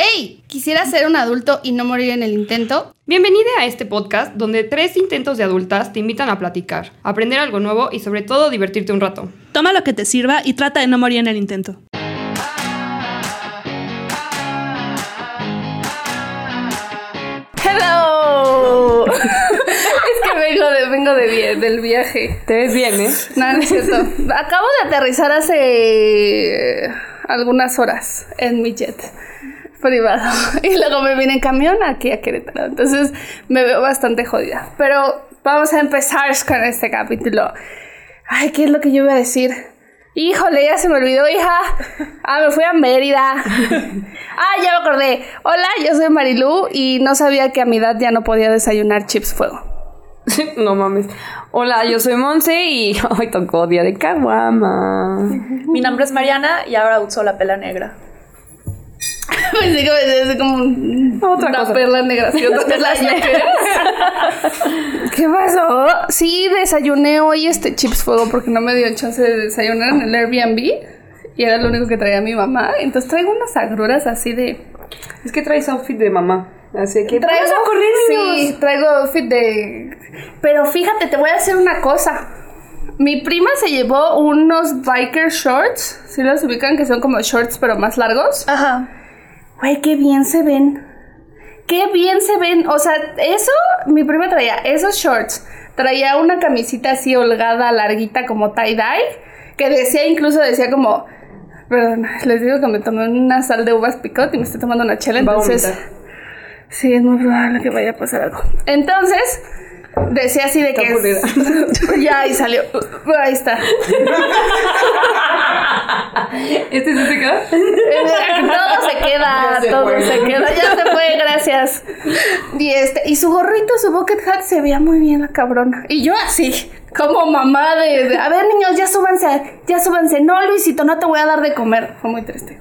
¡Hey! ¿Quisiera ser un adulto y no morir en el intento? Bienvenida a este podcast donde tres intentos de adultas te invitan a platicar, aprender algo nuevo y sobre todo divertirte un rato. Toma lo que te sirva y trata de no morir en el intento. ¡Hello! es que vengo, de, vengo de, del viaje. Te ves bien, ¿eh? No, no es cierto. Acabo de aterrizar hace algunas horas en mi jet privado. Y luego me vine en camión aquí a Querétaro. Entonces me veo bastante jodida. Pero vamos a empezar con este capítulo. Ay, ¿qué es lo que yo iba a decir? Híjole, ya se me olvidó, hija. Ah, me fui a Mérida. Ah, ya me acordé. Hola, yo soy Marilú y no sabía que a mi edad ya no podía desayunar chips fuego. no mames. Hola, yo soy Monse y hoy tocó día de caguama. Mi nombre es Mariana y ahora uso la pela negra. Pensé que me como un- Otra una cosa. perla negra. ¿sí? Otra perla negra. ¿Qué pasó? Sí, desayuné hoy este chips fuego porque no me dio chance de desayunar en el Airbnb. Y era lo único que traía mi mamá. Entonces traigo unas agruras así de... Es que traes outfit de mamá. Así que Traigo, a correr. Sí, traigo outfit de... Pero fíjate, te voy a decir una cosa. Mi prima se llevó unos biker shorts. ¿Sí los ubican? Que son como shorts pero más largos. Ajá. Güey, qué bien se ven. Qué bien se ven. O sea, eso, mi prima traía esos shorts. Traía una camisita así holgada, larguita, como tie-dye. Que decía, incluso decía como... Perdón, les digo que me tomé una sal de uvas picot y me estoy tomando una chela, entonces... Sí, es muy probable que vaya a pasar algo. Entonces, decía así de que... aburrida. ya, ahí salió. Ahí está. ¿Este sí se queda? todo se queda, se todo fue. se queda, ya se fue, gracias. Y este, y su gorrito, su bucket hat se veía muy bien la cabrona. Y yo así, como mamá de, de, a ver niños, ya súbanse, ya súbanse. No, Luisito, no te voy a dar de comer. Fue muy triste.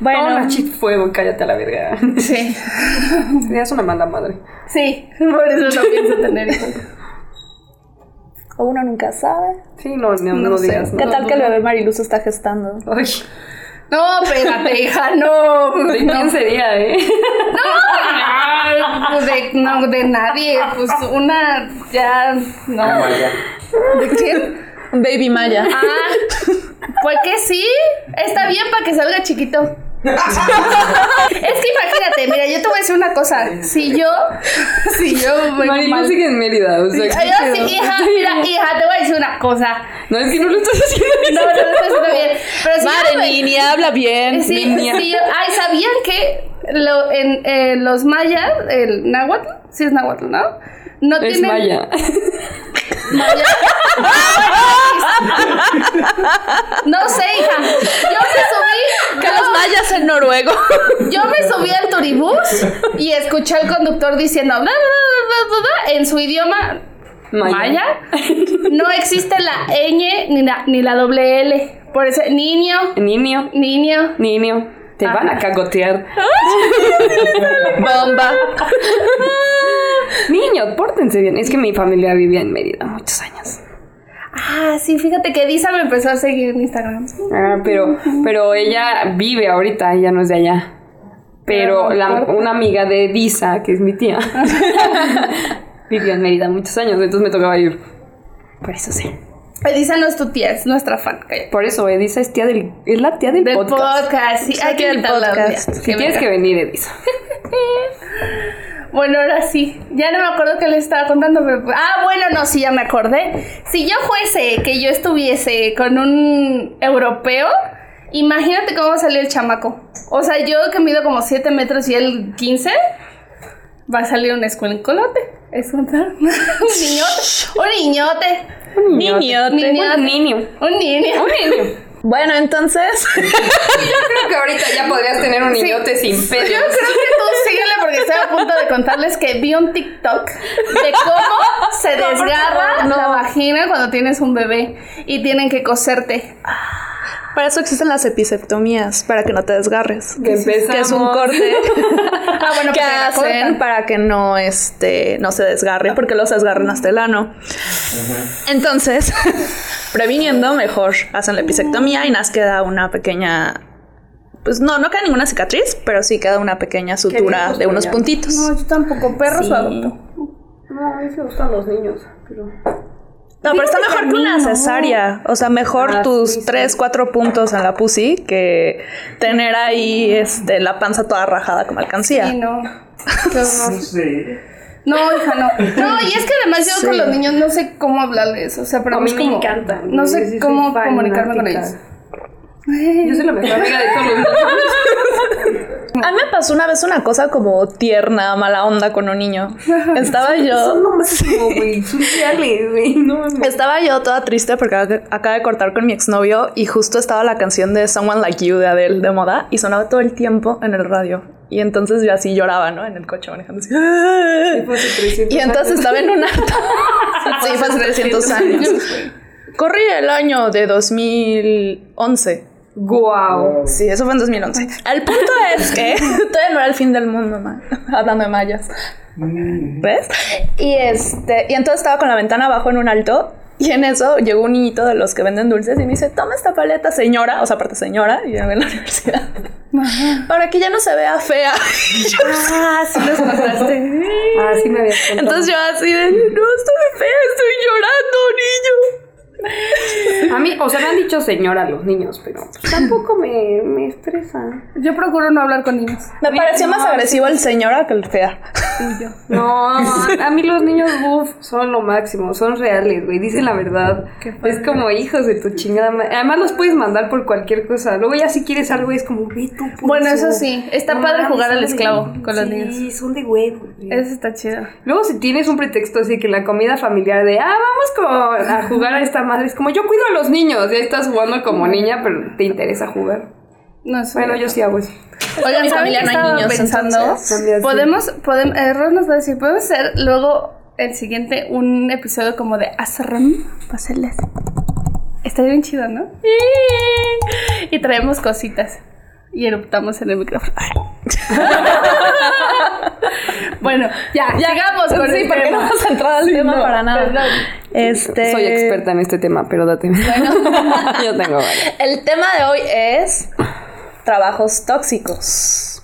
Bueno, Toma chip fuego y cállate a la verga. Sí, Serías una mala madre. sí, por eso no pienso tener hijos. O uno nunca sabe. Sí, no, no, No no sé. digas. ¿Qué no. tal que el bebé Mariluz está gestando? Ay, No, espérate, hija, no. ¿de quién sería, eh? No, de, no, de nadie. Pues una ya. No. ¿De quién? Baby Maya. Ah, pues que sí. Está bien para que salga chiquito. Es que imagínate, mira, yo te voy a decir una cosa. Si yo. Si yo. Marilu mal- sigue en Mérida, o sea, Ay, ¿qué yo sí, hija, mira, hija, te voy a decir una cosa. No, es que no lo estás haciendo bien. No, no, no estoy haciendo bien. Pero si yo me- ni habla bien. Sí, niña. sí. Ay, ¿sabían que lo- en eh, los mayas, el náhuatl, sí es náhuatl, ¿no? No Es tienen... Maya. No sé, hija. Yo me subí. Que los mayas en noruego. Yo me subí al turibús y escuché al conductor diciendo bla, bla, bla, bla, bla, en su idioma Maya. maya. No existe la ñ ni la, ni la doble L. Por eso, niño, Niño, niño. niño, te van a cagotear. Bomba. Niño, pórtense bien. Es que mi familia vivía en Mérida muchos años. Ah, sí, fíjate que Disa me empezó a seguir en Instagram. Ah, pero, pero ella vive ahorita, ella no es de allá. Pero no la- una amiga de Disa, que es mi tía, vivió en Mérida muchos años, entonces me tocaba ir. Por eso sí. Disa no es tu tía, es nuestra fan. cállate. Por eso, Edisa es tía del, es la tía del Del podcast. podcast. sí, hay que día. podcast. Si tienes que venir, Edisa. Bueno, ahora sí. Ya no me acuerdo qué les estaba contando, pero... Ah, bueno, no, sí, ya me acordé. Si yo fuese, que yo estuviese con un europeo, imagínate cómo salió el chamaco. O sea, yo que mido como 7 metros y él 15, va a salir un escuelincolote. Es un un niñote. Un niñote. Un Niñote. Niñote. Un niño. Un niño. Un niño. Bueno, entonces. Yo creo que ahorita ya podrías tener un niñote sin Yo pedos. creo que tú síguele porque estoy a punto de contarles que vi un TikTok de cómo se desgarra la vagina cuando tienes un bebé y tienen que coserte. Para eso existen las episectomías, para que no te desgarres. Que empezamos. Que es un corte Ah, bueno, que pues hacen para que no, este, no se desgarre, porque los desgarran hasta el ano. Entonces, previniendo, mejor hacen la episectomía y nos queda una pequeña Pues no, no queda ninguna cicatriz, pero sí queda una pequeña sutura de unos puntitos. No, yo tampoco. Perros Sí. o adopto. No, a mí me gustan los niños, pero... No, pero está mejor que una cesárea. O sea, mejor Ah, tus sí, sí. tres, cuatro puntos en la pussy que tener ahí este, la panza toda rajada como alcancía. Sí, no. No, hija, no. No, y es que además yo con los niños no sé cómo hablarles. O sea, pero A mí es me como- encantan, No sé cómo comunicarme con ellos. Yo soy la mejor amiga de todos los niños. A mí me pasó una vez una cosa como tierna, mala onda con un niño. Estaba yo. Son máximo, güey. Estaba yo toda triste porque ac- acaba de cortar con mi exnovio y justo estaba la canción de Someone Like You de Adele de moda y sonaba todo el tiempo en el radio. Y entonces yo así lloraba, ¿no? En el coche manejando así. Sí, fue hace 300 Y entonces estaba en un auto. sí, fue hace 300 años. Corrí el año de 2011. Guau. Sí, eso fue en 2011. El punto es que todavía no era el fin del mundo, ma- hablando de mayas. ¿Ves? Y este, y entonces estaba con la ventana abajo en un alto. Y en eso llegó un niñito de los que venden dulces y me dice, toma esta paleta, señora, o sea, aparte señora, y yo en la universidad, para que ya no se vea fea. Yo, Ah, sí los contaste. Ah, sí me contado. entonces yo así de, no estoy fea, estoy llorando, niño. A mí, o sea, me han dicho señora los niños, pero tampoco me, me estresa. Yo procuro no hablar con niños. Me pareció más agresivo el señora que el fea. No, a mí los niños, uff, son lo máximo, son reales, güey, dicen la verdad. Es como hijos de tu chingada madre. Además los puedes mandar por cualquier cosa. Luego ya si quieres algo es como, ve tú. Bueno, eso sí, está padre jugar al de- esclavo con los sí, niños. Sí, son de huevo. güey. Eso está chido. Luego si tienes un pretexto así que la comida familiar de, ah, vamos como a jugar a esta madre, es como yo cuido a los niños, ya estás jugando como niña, pero te interesa jugar. No sé. Bueno, yo sí hago eso. Oigan, mi ¿saben familia qué no hay estaba niños, pensando? entonces. Podemos, podemos, eh, Ron nos va a decir, podemos hacer luego el siguiente un episodio como de Azarram, paseles. Está bien chido, ¿no? Y traemos cositas y eruptamos en el micrófono. bueno, ya, llegamos con sí, el porque no tema. vamos a entrar al tema no, para nada. perdón. Este, Soy experta en este tema, pero date. yo tengo varias. El tema de hoy es trabajos tóxicos.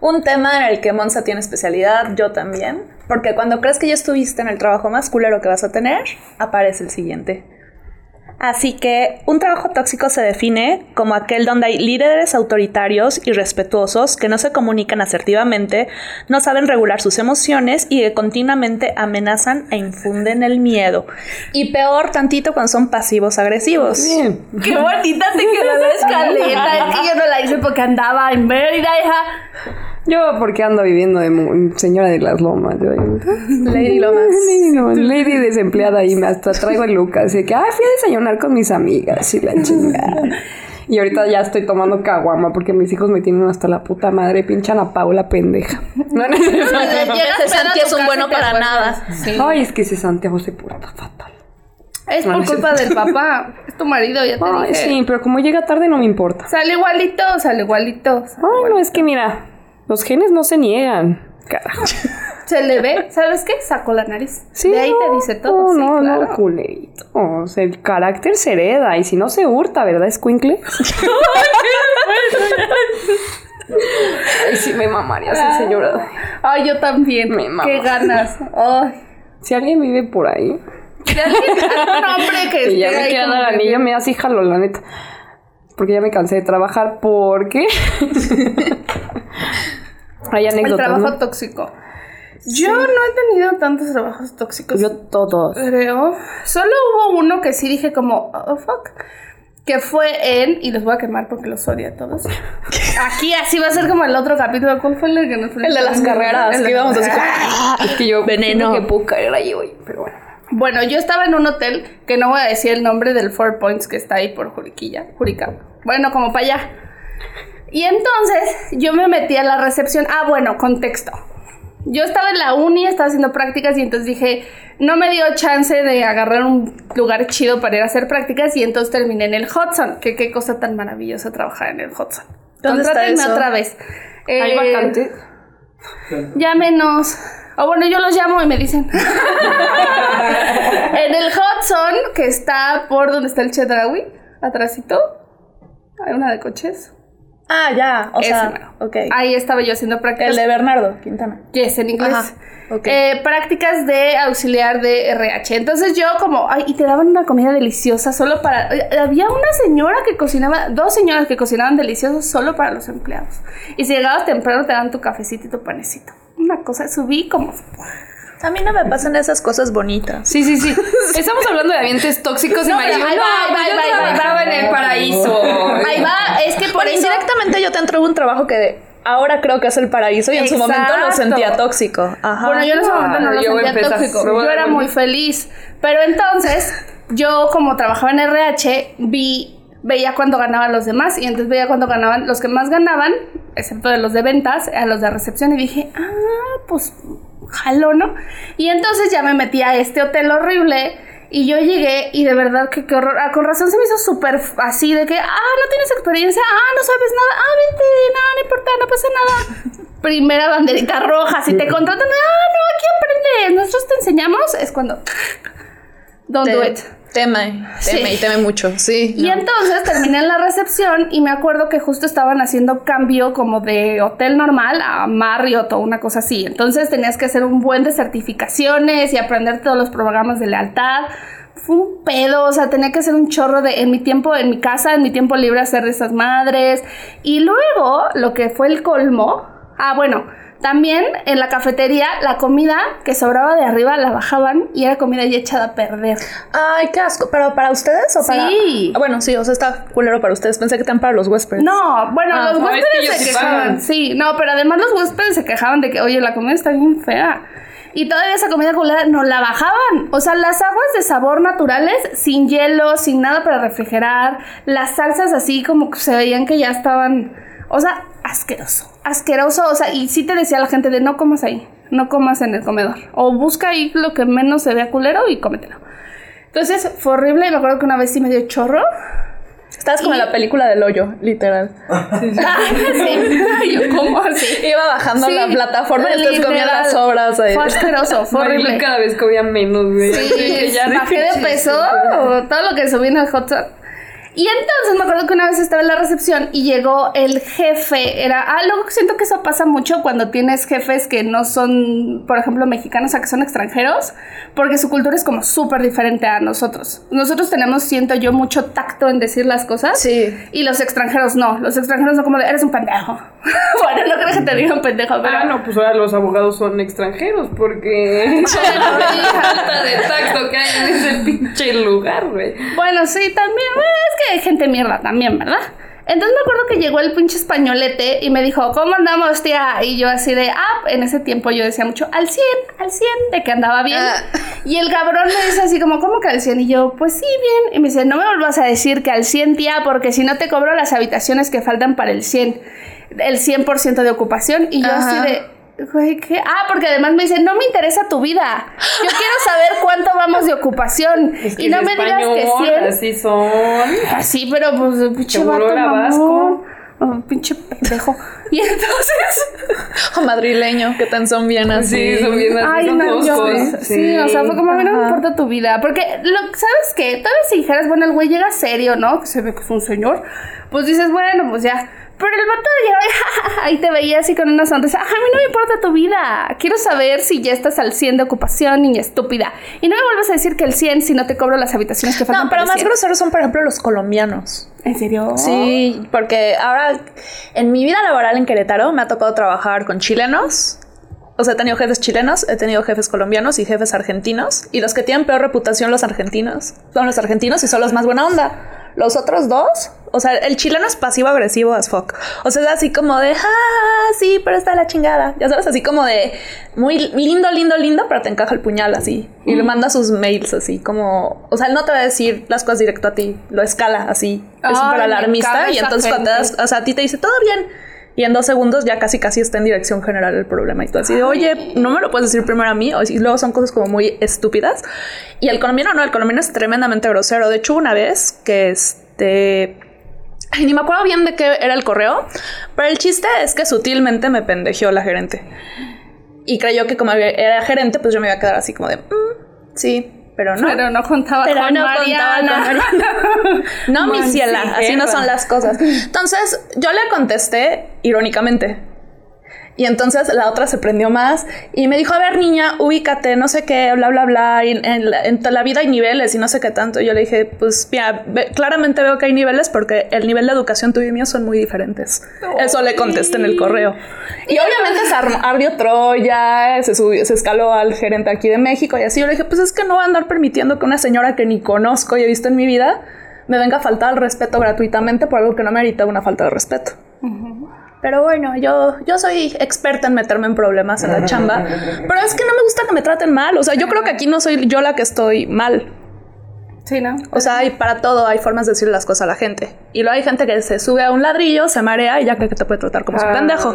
Un tema en el que Monza tiene especialidad, yo también, porque cuando crees que ya estuviste en el trabajo más culero que vas a tener, aparece el siguiente. Así que un trabajo tóxico se define como aquel donde hay líderes autoritarios y respetuosos que no se comunican asertivamente, no saben regular sus emociones y que continuamente amenazan e infunden el miedo. Y peor tantito cuando son pasivos agresivos. Bien. Qué bonita te quedó la escaleta. Es que yo no la hice porque andaba en Mérida, hija. Yo porque ando viviendo de señora de las lomas. Yo, Lady Lomas. Lady, Lomas, lady desempleada y me hasta traigo el look así que, ay, fui a desayunar con mis amigas y la chingada. Y ahorita ya estoy tomando caguama porque mis hijos me tienen hasta la puta madre, pinchan a Paula pendeja. No, no, Ese Santi es un bueno para nada. Ay, es que ese Santiago se porta fatal. Es No, por no es culpa del papá. Es tu marido, ya te Ay, dije. sí, pero como llega tarde no me importa. Sale igualito, sale igualito. Ay, no, es que mira, los genes no se niegan. Carajo. Se le ve, ¿sabes qué? Sacó la nariz. Sí, de ahí no, te dice todo. No, sí, no, claro. no, culerito. O sea, el carácter se hereda y si no se hurta, ¿verdad, Squinkle? Ay, sí me mamaría esa señora. Ay, yo también. Me mama. Qué ganas. Ay. Si alguien vive por ahí Si alguien, algún hombre que y ya esté me como dar anillo, me así jalo, la neta. Porque ya me cansé de trabajar porque... Hay El trabajo ¿no? tóxico. Yo no he tenido tantos trabajos tóxicos. Yo todos. creo. Solo hubo uno que sí dije como, oh fuck. Que fue en, y los voy a quemar porque los odio a todos. Aquí así va a ser como el otro capítulo. ¿Cuál fue el que nos El de las carreras, El que íbamos así como- carreras. Es que yo... Veneno. que puedo caer ahí hoy, pero bueno. Bueno, yo estaba en un hotel que no voy a decir el nombre del Four Points que está ahí por Juriquilla, Jurica. Bueno, como para allá. Y entonces yo me metí a la recepción. Ah, bueno, contexto. Yo estaba en la uni, estaba haciendo prácticas y entonces dije, no me dio chance de agarrar un lugar chido para ir a hacer prácticas y entonces terminé en el Hudson. Que qué cosa tan maravillosa trabajar en el Hudson. ¿Dónde está Contrátenme eso? otra vez. Hay Eh, vacantes. Llámenos. O bueno, yo los llamo y me dicen. en el Hudson, que está por donde está el Chedraui, atrásito, hay una de coches. Ah, ya. O Ese sea, mero. ok. Ahí estaba yo haciendo prácticas. El de Bernardo Quintana. Yes, en inglés. Ajá, ok. Eh, prácticas de auxiliar de RH. Entonces yo como, ay, y te daban una comida deliciosa solo para... eh, Había una señora que cocinaba, dos señoras que cocinaban delicioso solo para los empleados. Y si llegabas temprano te daban tu cafecito y tu panecito. Una cosa, subí como... A mí no me pasan esas cosas bonitas. Sí, sí, sí. Estamos hablando de ambientes tóxicos y No, pero María. ahí va, ahí va, va. trabajaba en el paraíso. Ahí va, es que por eso... indirectamente yo te entrego un trabajo que ahora creo que es el paraíso y en su momento lo sentía tóxico. Ajá. Bueno, yo en ese momento no lo yo sentía tóxico. Yo era muy feliz. Pero entonces, yo como trabajaba en RH, vi, veía cuánto ganaban los demás y entonces veía cuánto ganaban los que más ganaban, excepto de los de ventas, a los de recepción y dije, ah, pues jalo, ¿no? Y entonces ya me metí a este hotel horrible. Y yo llegué y de verdad que qué horror. Ah, con razón se me hizo súper así de que, ah, no tienes experiencia, ah, no sabes nada, ah, vente, no, no importa, no pasa nada. Primera banderita roja, si te contratan, ah, no, aquí aprendes, nosotros te enseñamos, es cuando, don't do it. Teme, teme Sí. y teme mucho, sí. Y no. entonces terminé en la recepción y me acuerdo que justo estaban haciendo cambio como de hotel normal a Marriott o una cosa así. Entonces tenías que hacer un buen de certificaciones y aprender todos los programas de lealtad. Fue un pedo, o sea, tenía que hacer un chorro de en mi tiempo, en mi casa, en mi tiempo libre hacer de esas madres. Y luego, lo que fue el colmo, ah, bueno, también en la cafetería la comida que sobraba de arriba la bajaban y era comida ya echada a perder. Ay, qué asco. ¿Pero para ustedes o para...? Sí. Ah, bueno, sí, o sea, está culero para ustedes. Pensé que están para los huéspedes. No, bueno, Ah, los no, es que huéspedes se sí quejaban. pagan. Sí, no, pero además los huéspedes se quejaban de que, oye, la comida está bien fea. Y todavía esa comida culera no la bajaban. O sea, las aguas de sabor naturales, sin hielo, sin nada para refrigerar. Las salsas así como que se veían que ya estaban. O sea, asqueroso. Asqueroso. O sea, y sí te decía la gente de no comas ahí. No comas en el comedor. O busca ahí lo que menos se vea culero y cómetelo. Entonces fue horrible. Y me acuerdo que una vez sí me dio chorro. Estabas como en la película del hoyo, literal. sí. Yo, ¿cómo así? Iba bajando Sí, la plataforma y comían literal. las obras ahí. Fue asqueroso, fue horrible. cada vez comía menos, güey. Sí, Que ya bajé de peso, todo lo que subí en el hot dog. Y entonces me acuerdo que una vez estaba en la recepción y llegó el jefe, era, ah, luego siento que eso pasa mucho cuando tienes jefes que no son, por ejemplo, mexicanos, o sea, que son extranjeros, porque su cultura es como súper diferente a nosotros. Nosotros tenemos, siento yo, mucho tacto en decir las cosas. Sí. Y los extranjeros no, los extranjeros son como de, eres un pendejo. bueno, no creo que te digan pendejo, pero... Ah, no, pues ahora los abogados son extranjeros porque falta de tacto que hay en ese pinche lugar, güey. Bueno, sí, también. es que hay gente mierda también, ¿verdad? Entonces me acuerdo que llegó el pinche españolete y me dijo, ¿cómo andamos, tía? Y yo así de, ah, en ese tiempo yo decía mucho, al 100, al 100, de que andaba bien. Ah. Y el cabrón me dice así como, ¿cómo que al 100? Y yo, pues sí, bien. Y me dice, no me vuelvas a decir que al 100, tía, porque si no te cobro las habitaciones que faltan para el 100, el 100% de ocupación. Y yo así Ajá. de... Güey, ¿qué? Ah, porque además me dice, no me interesa tu vida. Yo quiero saber cuánto vamos de ocupación. Es que y no me digas que 100. Así son. Así, pero pues pinche vato mamón. vasco. Oh, pinche pendejo. Y entonces. O madrileño, que tan son bien así. Sí, son bien así. Ay, son no, yo. Sí, o sea, fue como a mí no me importa tu vida. Porque, lo, ¿sabes qué? Todavía si dijeras, bueno, el güey llega serio, ¿no? Que se ve que es un señor. Pues dices, bueno, pues ya. Pero el vato llegaba ahí te veía así con una sonrisa. A mí no me importa tu vida. Quiero saber si ya estás al 100 de ocupación, niña estúpida. Y no me vuelvas a decir que el 100 si no te cobro las habitaciones que faltan. No, pero para más 100. groseros son, por ejemplo, los colombianos. ¿En serio? Sí, porque ahora en mi vida laboral en Querétaro me ha tocado trabajar con chilenos. O sea, he tenido jefes chilenos, he tenido jefes colombianos y jefes argentinos. Y los que tienen peor reputación, los argentinos, son los argentinos y son los más buena onda. Los otros dos, o sea, el chileno es pasivo-agresivo as fuck. O sea, es así como de, ah, sí, pero está la chingada. Ya sabes, así como de muy lindo, lindo, lindo, pero te encaja el puñal así. Y le manda sus mails así como, o sea, él no te va a decir las cosas directo a ti, lo escala así. Es súper alarmista. Y entonces cuando te das o sea, a ti te dice todo bien. Y en dos segundos ya casi casi está en dirección general el problema. Y tú así de, oye, no me lo puedes decir primero a mí. Y luego son cosas como muy estúpidas. Y el colombiano no, el colombiano es tremendamente grosero. De hecho, una vez que este... Ay, ni me acuerdo bien de qué era el correo. Pero el chiste es que sutilmente me pendejeó la gerente. Y creyó que como era gerente, pues yo me iba a quedar así como de, "Mm, sí. Pero no. Pero no contaba Pero con no contaba Mariana. con Mariana. No, mi ciela, sí, así no son las cosas. Entonces, yo le contesté irónicamente. Y entonces la otra se prendió más y me dijo, a ver niña, ubícate, no sé qué, bla, bla, bla, y en, en la vida hay niveles y no sé qué tanto. Y yo le dije, pues mira, ve- claramente veo que hay niveles porque el nivel de educación tuyo y mío son muy diferentes. Eso le contesté en el correo. Y obviamente se ardió Troya, se, subió, se escaló al gerente aquí de México y así. Yo le dije, pues es que no voy a andar permitiendo que una señora que ni conozco y he visto en mi vida me venga a faltar al respeto gratuitamente por algo que no merita una falta de respeto. Pero bueno, yo, yo soy experta en meterme en problemas en la chamba. Pero es que no me gusta que me traten mal. O sea, yo creo que aquí no soy yo la que estoy mal. Sí, ¿no? O sea, hay para todo, hay formas de decir las cosas a la gente. Y luego hay gente que se sube a un ladrillo, se marea y ya cree que te puede tratar como su Ah, pendejo.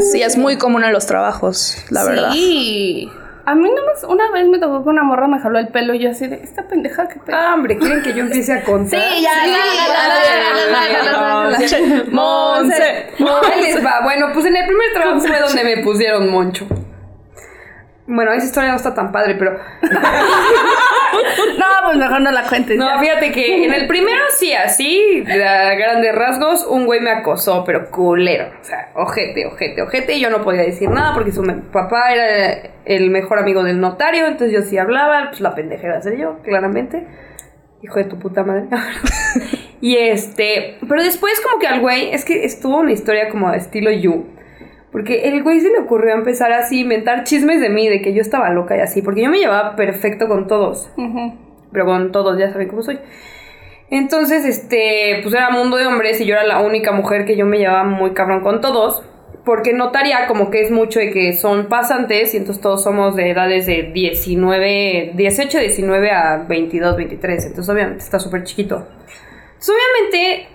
Sí, es muy común en los trabajos, la verdad. Sí. A mí nomás una vez me tocó que una morra me jaló el pelo y yo así de, esta pendeja que Ah, hombre, ¿quieren que yo empiece a contar? Sí, ya, sí, ya, Monse, Monse. va. Bueno, pues en el primer trabajo fue donde me pusieron Moncho. Bueno, esa historia no está tan padre, pero... No, pues mejor no la cuentes. No, ya. fíjate que en el primero sí, así, a grandes rasgos, un güey me acosó, pero culero. O sea, ojete, ojete, ojete. Y yo no podía decir nada porque su papá era el mejor amigo del notario. Entonces yo sí hablaba, pues la pendeja iba a ser yo, claramente. Hijo de tu puta madre. y este, pero después como que al güey, es que estuvo una historia como de estilo You. Porque el güey se le ocurrió empezar así, inventar chismes de mí, de que yo estaba loca y así, porque yo me llevaba perfecto con todos pero con todos ya saben cómo soy. Entonces, este, pues era mundo de hombres y yo era la única mujer que yo me llevaba muy cabrón con todos. Porque notaría como que es mucho de que son pasantes y entonces todos somos de edades de 19, 18, 19 a 22, 23. Entonces obviamente está súper chiquito. Entonces obviamente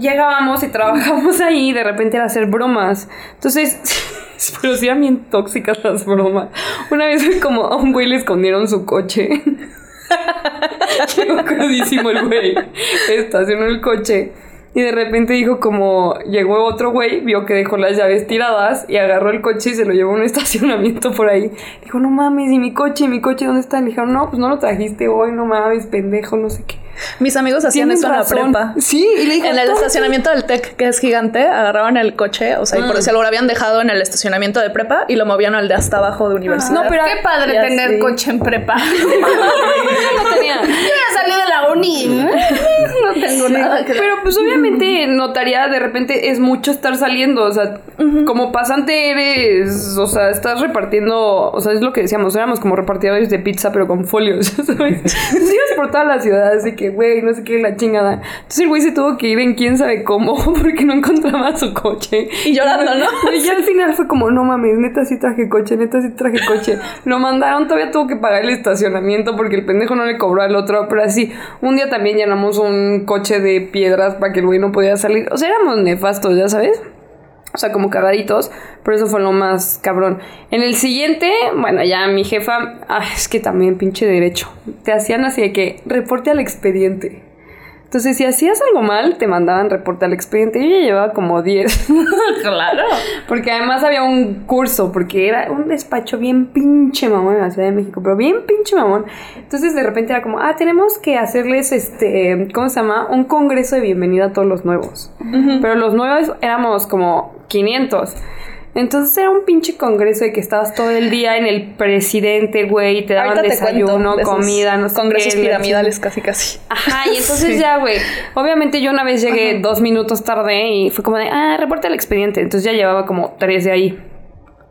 llegábamos y trabajábamos ahí y de repente era hacer bromas. Entonces, pero sí eran bien tóxicas las bromas. Una vez como a un güey le escondieron su coche. Llegó crudísimo el güey. Estacionó el coche. Y de repente dijo como llegó otro güey, vio que dejó las llaves tiradas y agarró el coche y se lo llevó a un estacionamiento por ahí. Dijo, no mames, ¿y mi coche? ¿Mi coche dónde está? Le dijeron, no, pues no lo trajiste hoy, no mames, pendejo, no sé qué. Mis amigos hacían Tienes eso en la razón. prepa. Sí, y le dijo, En el "Entonces, estacionamiento del TEC, que es gigante, agarraban el coche, o sea, y por Mm. eso lo habían dejado en el estacionamiento de prepa y lo movían al de hasta abajo de universidad. No, pero- Qué padre tener coche en prepa. no tenía. Yo ya salí de la uni. No tengo nada que Pero pues obviamente notaría de repente es mucho estar saliendo, o sea, como pasante eres, o sea, estás repartiendo, o sea, es lo que decíamos, éramos como repartidores de pizza pero con folios, ¿sabes? Entonces ibas por toda la ciudad, así que, güey, no sé qué, la chingada. Entonces el güey se tuvo que ir en quién sabe cómo porque no encontraba su coche. Y llorando, ¿no? Y ya al final fue como, no mames, neta sí traje coche, neta sí traje coche. Lo mandaron, todavía tuvo que pagar el estacionamiento porque el pendejo no le cobró al otro. Pero así, un día también llenamos un coche de piedras para que el güey no podía salir. O sea, éramos nefastos, ya sabes. O sea, como cagaditos, pero eso fue lo más cabrón. En el siguiente, bueno, ya mi jefa, ah, es que también pinche derecho. Te hacían así de que reporte al expediente. Entonces, si hacías algo mal, te mandaban reporte al expediente. Yo ya llevaba como 10. Claro. Porque además había un curso, porque era un despacho bien pinche mamón en la Ciudad de México, pero bien pinche mamón. Entonces de repente era como, ah, tenemos que hacerles este, ¿cómo se llama? Un congreso de bienvenida a todos los nuevos. Pero los nuevos éramos como 500. Entonces era un pinche congreso de que estabas todo el día en el presidente, güey, y te daban Ahorita te desayuno, de comida, no sé Congresos qué, piramidales casi casi. Ajá, y entonces ya, güey. Obviamente yo una vez llegué dos minutos tarde y fue como de, ah, reporta el expediente. Entonces ya llevaba como tres de ahí.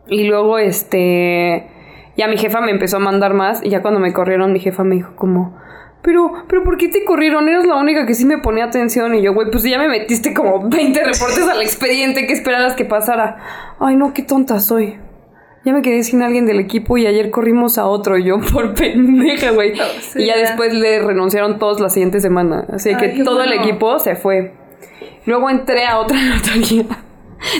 Y luego, este. Ya mi jefa me empezó a mandar más. Y ya cuando me corrieron, mi jefa me dijo como. Pero, pero ¿por qué te corrieron? Eres la única que sí me ponía atención. Y yo, güey, pues ya me metiste como 20 reportes al expediente. ¿Qué esperabas que pasara? Ay, no, qué tonta soy. Ya me quedé sin alguien del equipo y ayer corrimos a otro. Y yo, por pendeja, güey. sí, y ya ya. después le renunciaron todos la siguiente semana. Así que Ay, todo el equipo se fue. Luego entré a otra notaría.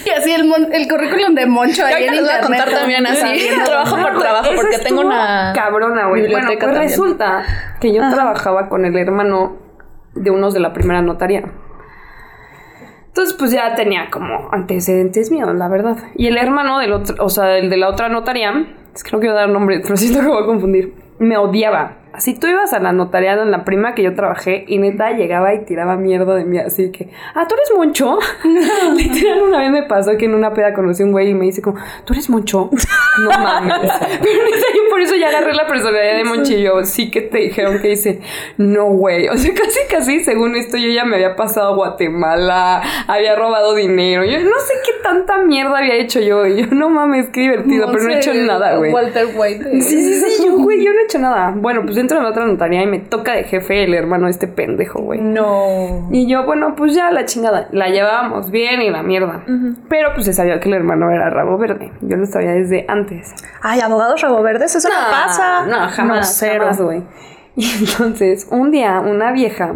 Y así el, mon- el currículum de Moncho ahí en les voy a internet. contar también así, trabajo por trabajo, esa porque tengo una Cabrona, güey. Bueno, biblioteca pues también. resulta que yo trabajaba con el hermano de unos de la primera notaría. Entonces, pues ya tenía como antecedentes míos, la verdad. Y el hermano del otro, o sea, el de la otra notaría, es que no quiero dar nombres, pero siento que voy a confundir, me odiaba. Así tú ibas a la notariada en la prima que yo trabajé y neta llegaba y tiraba mierda de mí. Así que, ah, ¿tú eres Moncho? Literal, una vez me pasó que en una peda conocí a un güey y me dice como, ¿tú eres Moncho? No mames. Pero neta, yo por eso ya agarré la personalidad de Monchillo. Sí que te dijeron que dice, no, güey. O sea, casi, casi, según esto, yo ya me había pasado a Guatemala, había robado dinero. Yo no sé qué tanta mierda había hecho yo. Y yo, no mames, qué divertido, pero no he hecho nada, güey. Walter White. Sí, sí, sí, yo, güey, yo no he hecho nada. Bueno, pues dentro de la otra notaría y me toca de jefe el hermano de este pendejo, güey. No. Y yo, bueno, pues ya la chingada. La llevábamos bien y la mierda. Pero pues se sabía que el hermano era rabo verde. Yo lo sabía desde antes. Ay, abogados rabo verdes, eso no, pasa. No, jamás, cero. jamás, güey. Y entonces, un día, una vieja.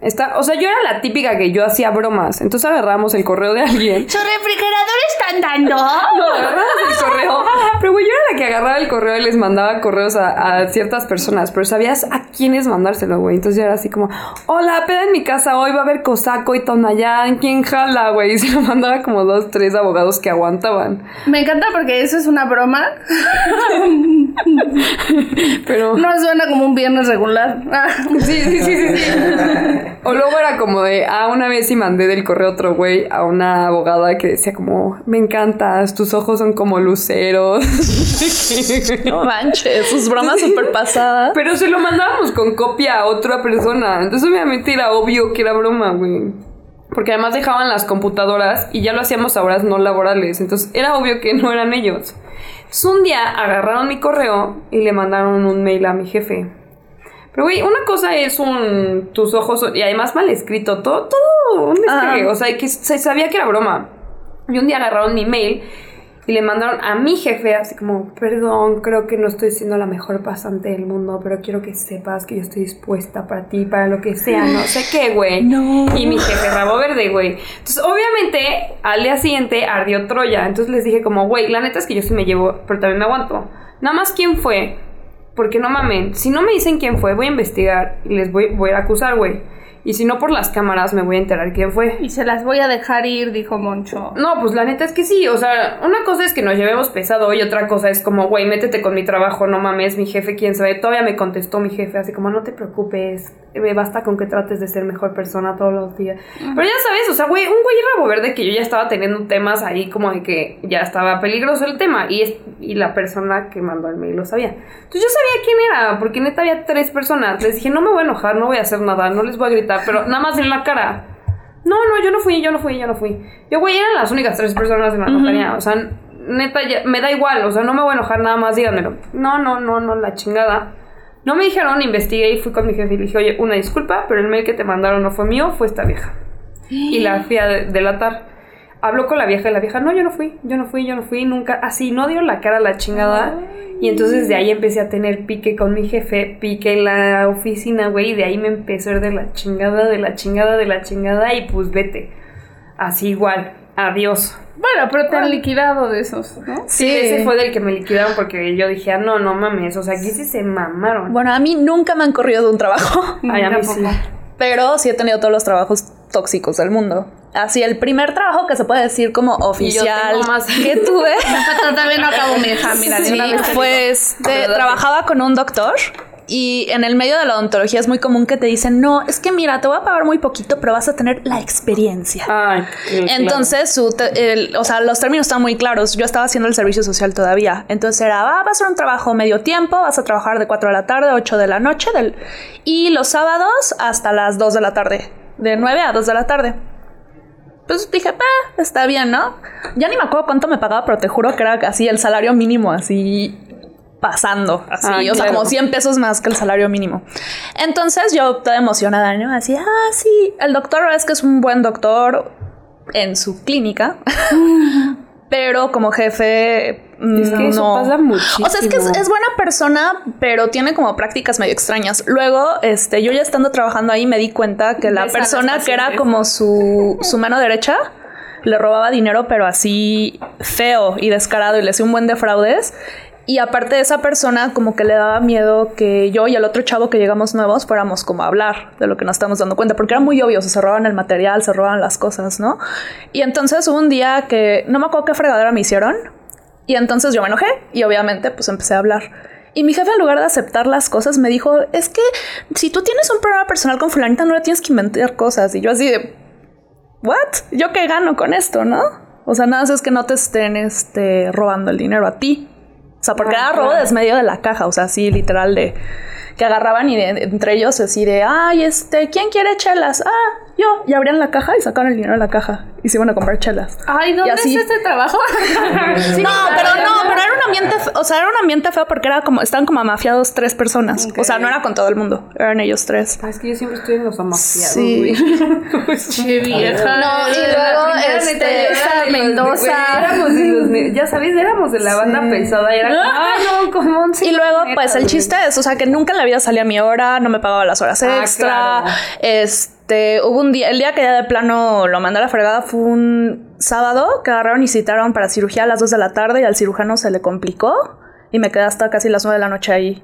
Está, o sea, yo era la típica que yo hacía bromas. Entonces agarramos el correo de alguien. ¿Su refrigerador están dando? No, agarramos el correo. Pero, güey, yo era la que agarraba el correo y les mandaba correos a, a ciertas personas. Pero sabías a quiénes mandárselo, güey. Entonces yo era así como, hola, peda en mi casa hoy, va a haber cosaco y tonayán. ¿Quién jala, güey? Y se lo mandaba como dos, tres abogados que aguantaban. Me encanta porque eso es una broma. Pero. No suena como un viernes regular. Sí, sí, sí, sí, sí. Era como de, ah, una vez sí mandé del correo otro güey a una abogada que decía como, me encantas, tus ojos son como luceros. No manches, sus bromas súper pasadas. Pero se lo mandábamos con copia a otra persona. Entonces obviamente era obvio que era broma, güey. Porque además dejaban las computadoras y ya lo hacíamos a horas no laborales. Entonces era obvio que no eran ellos. Entonces un día agarraron mi correo y le mandaron un mail a mi jefe. Pero, güey, una cosa es un. tus ojos. Y además mal escrito. Todo, todo. Un. Ah. O sea, que se sabía que era broma. Y un día agarraron mi mail y le mandaron a mi jefe, así como: Perdón, creo que no estoy siendo la mejor pasante del mundo, pero quiero que sepas que yo estoy dispuesta para ti, para lo que sea. No sé qué, güey. No. Y mi jefe, rabo verde, güey. Entonces, obviamente, al día siguiente ardió Troya. Entonces les dije, como, güey, la neta es que yo sí me llevo, pero también me aguanto. Nada más, ¿quién fue? Porque no mamen, si no me dicen quién fue, voy a investigar y les voy, voy a acusar, güey. Y si no por las cámaras, me voy a enterar quién fue. Y se las voy a dejar ir, dijo Moncho. No, pues la neta es que sí, o sea, una cosa es que nos llevemos pesado y otra cosa es como, güey, métete con mi trabajo, no mames, mi jefe, quién sabe. Todavía me contestó mi jefe, así como, no te preocupes, me basta con que trates de ser mejor persona todos los días. Pero ya sabes, o sea, güey, un güey rabo verde que yo ya estaba teniendo temas ahí como de que ya estaba peligroso el tema y, es, y la persona que mandó el mail lo sabía. Entonces yo sabía quién era, porque neta había tres personas. Les dije, no me voy a enojar, no voy a hacer nada, no les voy a gritar, pero nada más en la cara. No, no, yo no fui, yo no fui, yo no fui. Yo, güey, eran las únicas tres personas en la notaría. O sea, neta, ya- me da igual. O sea, no me voy a enojar nada más, díganmelo. No, no, no, no, la chingada. No me dijeron, investigué y fui con mi jefe y le dije, oye, una disculpa, pero el mail que te mandaron no fue mío, fue esta vieja. Y la fui a delatar. Habló con la vieja y la vieja, no, yo no fui, yo no fui, yo no fui, nunca. Así, no dio la cara a la chingada. Y entonces de ahí empecé a tener pique con mi jefe, pique en la oficina, güey, y de ahí me empezó a ir de la chingada, de la chingada, de la chingada, y pues vete. Así igual, adiós. Bueno, pero te han liquidado de esos, ¿no? Sí, ese fue del que me liquidaron porque yo dije, ah, no, no mames, o sea, aquí sí se mamaron. Bueno, a mí nunca me han corrido de un trabajo, Ay, a mí sí. pero sí he tenido todos los trabajos tóxicos del mundo. Así, el primer trabajo que se puede decir como oficial tengo más. que tuve todavía no acabo mi hija, mira, Sí, una vez te fue digo. este, Acuérdate. trabajaba con un doctor y en el medio de la odontología es muy común que te dicen, no, es que mira, te voy a pagar muy poquito, pero vas a tener la experiencia. Ay, sí, claro. Entonces, su te- el- o sea, los términos están muy claros. Yo estaba haciendo el servicio social todavía. Entonces era, ah, va a ser un trabajo medio tiempo, vas a trabajar de 4 de la tarde a 8 de la noche del, y los sábados hasta las 2 de la tarde, de 9 a 2 de la tarde. Pues dije, pa, está bien, ¿no? Ya ni me acuerdo cuánto me pagaba, pero te juro que era así el salario mínimo, así pasando, así, Ah, o sea, como 100 pesos más que el salario mínimo. Entonces yo toda emocionada, ¿no? Así, ah, sí, el doctor es que es un buen doctor en su clínica, pero como jefe... Es que mm, eso no. pasa muchísimo. O sea, es que es, es buena persona, pero tiene como prácticas medio extrañas. Luego, este, yo ya estando trabajando ahí me di cuenta que la persona que era como su, su mano derecha le robaba dinero, pero así feo y descarado y le hacía un buen de fraudes. Y aparte de esa persona, como que le daba miedo que yo y el otro chavo que llegamos nuevos fuéramos como a hablar de lo que nos estamos dando cuenta, porque era muy obvio, se robaban el material, se robaban las cosas, ¿no? Y entonces hubo un día que no me acuerdo qué fregadera me hicieron, y entonces yo me enojé y obviamente pues empecé a hablar. Y mi jefe, en lugar de aceptar las cosas, me dijo: Es que si tú tienes un problema personal con Fulanita, no le tienes que inventar cosas. Y yo, así de, ¿What? ¿Yo qué gano con esto, no? O sea, nada más es que no te estén este, robando el dinero a ti. O sea, porque Ah, era robo claro. desde medio de la caja, o sea, así literal de que agarraban y de- entre ellos así de, ay, este, ¿quién quiere chelas? Ah, yo. Y abrían la caja y sacaban el dinero de la caja y se iban a comprar chelas. Ay, ¿dónde así- es este trabajo? Sí, no, pero no, pero era un ambiente, o sea, era un ambiente feo porque era como, estaban como amafiados tres personas. O sea, no era con todo el mundo, eran ellos tres. Ah, Es que yo siempre estoy en los amafiados, Sí. güey. Qué vieja. No, y luego, este, Güey, Mendoza. éramos de ya sabes, éramos de la banda pesada. Y era como, ah, no, como un Y luego, pues el chiste es, o sea, que nunca en la vida salía a mi hora, no me pagaba las horas Ah, extra. claro. Este, hubo un día, el día que ya de plano lo mandé a la fregada fue un sábado que agarraron y citaron para cirugía a las 2 de la tarde y al cirujano se le complicó y me quedé hasta casi las 9 de la noche ahí.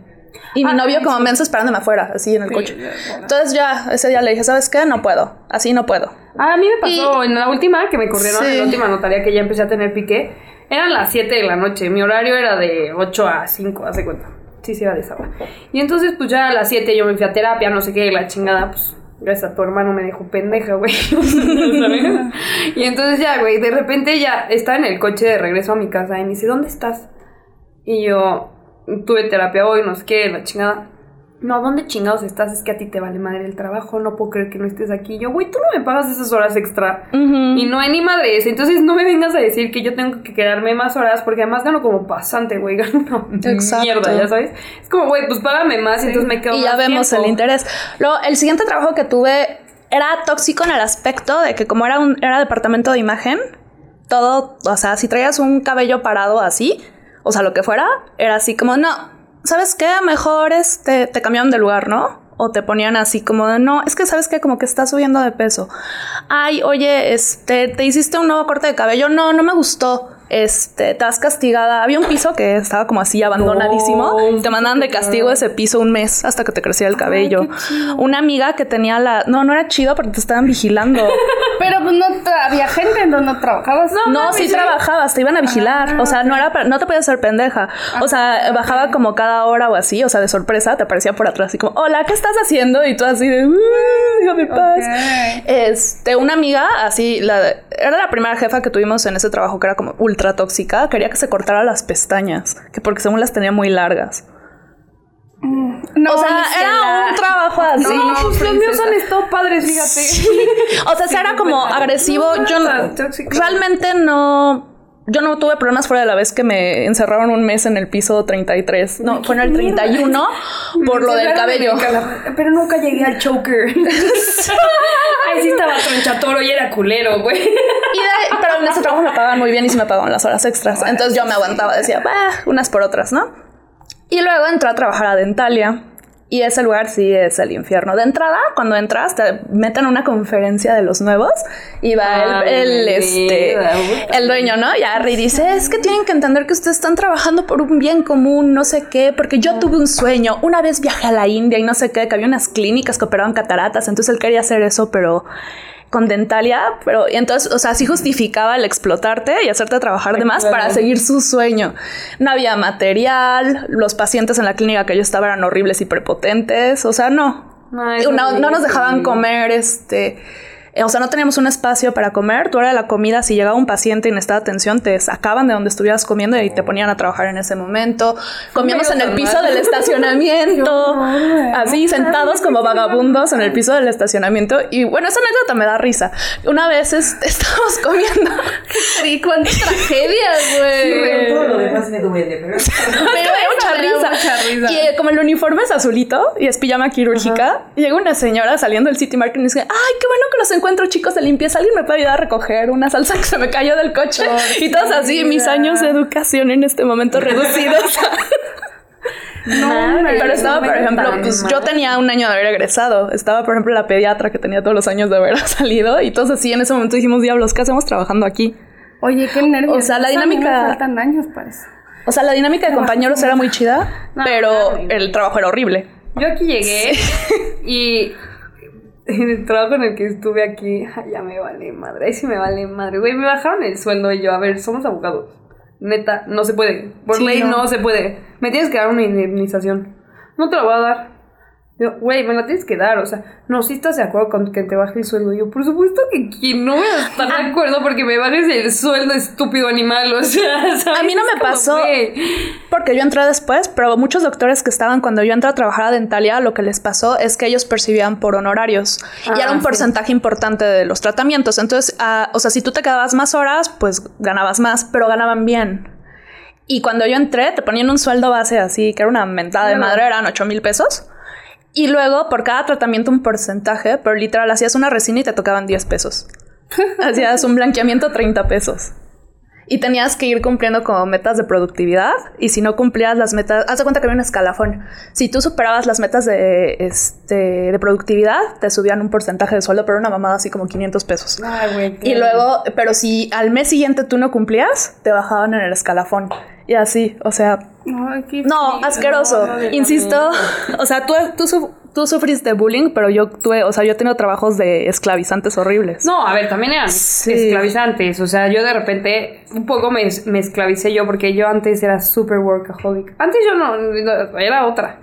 Y mi Ah, novio como menso esperándome afuera, así en el coche. Entonces ya, ese día le dije, ¿sabes qué? No puedo, así no puedo. Ah, a mí me pasó en la última que me corrieron, Sí. en la última notaría que ya empecé a tener pique. Eran las 7 de la noche. Mi horario era de 8 a 5, hace cuenta. Sí, sí, era de sábado. Y entonces, pues ya a las 7 yo me fui a terapia, no sé qué, la chingada, pues. Gracias a tu hermano me dejó pendeja, güey. Y entonces ya, güey, de repente ya estaba en el coche de regreso a mi casa y me dice, ¿dónde estás? Y yo tuve terapia hoy, no sé qué, la chingada. No, ¿dónde chingados estás? Es que a ti te vale madre el trabajo, no puedo creer que no estés aquí. Yo, güey, tú no me pagas esas horas extra. Y no hay ni madres. Entonces no me vengas a decir que yo tengo que quedarme más horas porque además gano como pasante, güey. Gano una Exacto. mierda, ya sabes. Es como, güey, pues págame más y entonces me quedo Y ya más vemos tiempo. el interés. Luego, el siguiente trabajo que tuve era tóxico en el aspecto de que como era un era departamento de imagen, todo, o sea, si traías un cabello parado así, o sea, lo que fuera, era así como, no, ¿sabes qué? Mejor este, te cambiaron de lugar, ¿no? O te ponían así como de, no, es que sabes que como que estás subiendo de peso. Ay, oye, este, te hiciste un nuevo corte de cabello. No, no me gustó. Este, te has castigada. Había un piso que estaba como así abandonadísimo. No, te mandaban de castigo ese piso un mes hasta que te creciera el cabello. Una amiga que tenía la. No, no era chido porque te estaban vigilando. Pero pues no había gente en donde no trabajabas. No, sí trabajabas, te iban a vigilar. O sea, no era para- no te podías hacer pendeja. O sea, bajaba como cada hora o así, o sea, de sorpresa, te aparecía por atrás así como, hola, ¿qué estás haciendo? Y tú así de, "Uh, déjame paz. Este, una amiga, así, la, era la primera jefa que tuvimos en ese trabajo que era como ultra tóxica, quería que se cortara las pestañas, que porque según las tenía muy largas. No, o sea, era un trabajo así. No, pues los míos han estado padres, fíjate. O sea, sí era como agresivo. Yo no, tan tóxico. realmente no. Yo no tuve problemas fuera de la vez que me encerraron un mes en el piso 33. No, fue en el 31 por lo del cabello. Pero nunca llegué al choker. Ahí sí estaba tronchatoro y era culero, güey. Y de- pero en ese trabajo me pagaban muy bien y sí me pagaban las horas extras. Entonces yo me aguantaba, decía, bah, unas por otras, ¿no? Y luego entré a trabajar a Dentalia. Y ese lugar sí es el infierno. De entrada, cuando entras, te meten una conferencia de los nuevos y va Ay, el, el, este, el dueño, ¿no? Y Harry dice, es que tienen que entender que ustedes están trabajando por un bien común, no sé qué, porque yo tuve un sueño. Una vez viajé a la India y no sé qué, que había unas clínicas que operaban cataratas, entonces él quería hacer eso, pero con Dentalia, pero y entonces, o sea, sí justificaba el explotarte y hacerte trabajar de más claro. para seguir su sueño. No había material, los pacientes en la clínica que yo estaba eran horribles y prepotentes, o sea, no. No, es no, no nos dejaban comer, este, o sea, no teníamos un espacio para comer. Tu hora de la comida, si llegaba un paciente y necesitaba atención, te sacaban de donde estuvieras comiendo y te ponían a trabajar en ese momento. Comíamos en el piso del estacionamiento, así sentados como vagabundos en el piso del estacionamiento. Y bueno, esa anécdota me da risa. Una vez este, estábamos comiendo. Sí, cuántas tragedias, güey. Todo lo demás me duele, pero... Es mucha risa. Y eh, como el uniforme es azulito y es pijama quirúrgica, llega una señora saliendo del City Market y dice, ay, qué bueno que los encuentro chicos de limpieza, alguien me puede ayudar a recoger una salsa que se me cayó del coche. y todos así, mis años de educación en este momento reducidos. No, Pero estaba, por ejemplo, pues yo tenía un año de haber egresado. Estaba, por ejemplo, la pediatra que tenía todos los años de haber salido. Y todos así en ese momento dijimos, diablos, ¿qué hacemos trabajando aquí? Oye, qué nervios. O sea, la Eso a mí me dinámica- faltan años para eso. O sea, la dinámica de compañeros era muy chida, pero el trabajo era horrible. Yo aquí llegué y en el trabajo en el que estuve aquí, ay, ya me vale madre, ahí sí me vale madre, güey, me bajaron el sueldo y yo, a ver, somos abogados. Neta, no se puede. Por Sí, ley no. no. se puede. Me tienes que dar una indemnización. No te la voy a dar. Yo, güey, me la tienes que dar. O sea, no, si estás de acuerdo con que te baje el sueldo. Yo, por supuesto que, que no voy a estar de acuerdo porque me bajes el sueldo, estúpido animal. O sea, ¿sabes? A mí no me pasó. Porque yo entré después, pero muchos doctores que estaban cuando yo entré a trabajar a Dentalia, lo que les pasó es que ellos percibían por honorarios. y Ah, era un sí. porcentaje importante de los tratamientos. Entonces, ah, o sea, si tú te quedabas más horas, pues ganabas más, pero ganaban bien. Y cuando yo entré, te ponían un sueldo base así, que era una mentada de madre, eran 8 mil pesos. Y luego, por cada tratamiento, un porcentaje, pero literal, hacías una resina y te tocaban 10 pesos. hacías un blanqueamiento, 30 pesos. Y tenías que ir cumpliendo como metas de productividad. Y si no cumplías las metas, haz de cuenta que había un escalafón. Si tú superabas las metas de, este, de productividad, te subían un porcentaje de sueldo, pero una mamada así como 500 pesos. Ay. Y luego, pero si al mes siguiente tú no cumplías, te bajaban en el escalafón. Y así, o sea, Ay, qué no, frío. asqueroso. no, Insisto, o sea, tú, tú, su- tú sufriste bullying, pero yo tuve, o sea, yo he tenido trabajos de esclavizantes horribles. No, a ver, también eran Sí. esclavizantes. O sea, yo de repente un poco me, me esclavicé yo porque yo antes era súper workaholic. Antes yo no, no, era otra.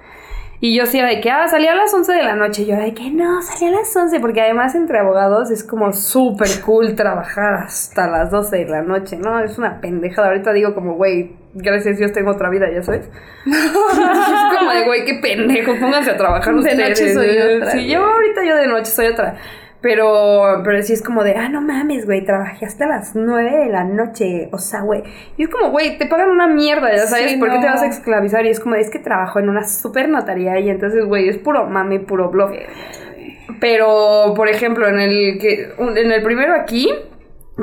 Y yo sí era de que, ah, salía a las 11 de la noche. Y yo era de que no, salía a las 11. Porque además entre abogados es como súper cool trabajar hasta las 12 de la noche, ¿no? Es una pendejada. Ahorita digo como, güey, gracias a Dios tengo otra vida, ya sabes. es como de, güey, qué pendejo, pónganse a trabajar De ustedes. noche soy otra, Sí, güey. yo ahorita yo de noche soy otra. Pero, pero sí es como de, ah, no mames, güey, trabajé hasta las 9 de la noche. O sea, güey. Y es como, güey, te pagan una mierda, ya sabes, Sí, ¿por qué te vas a esclavizar? Y es como, es que trabajo en una super notaría y entonces, güey, es puro mame, puro bluff. Pero, por ejemplo, en el que en el primero aquí,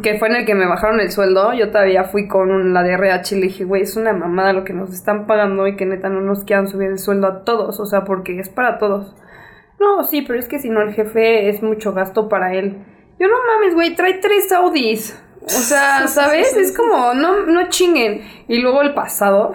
que fue en el que me bajaron el sueldo, yo todavía fui con la de RH y le dije, güey, es una mamada lo que nos están pagando y que neta no nos quieran subir el sueldo a todos, o sea, porque es para todos. No, sí, pero es que si no el jefe es mucho gasto para él. Yo no mames, güey, trae tres Audis. O sea, ¿sabes? Es como, no, no chinguen. Y luego el pasado,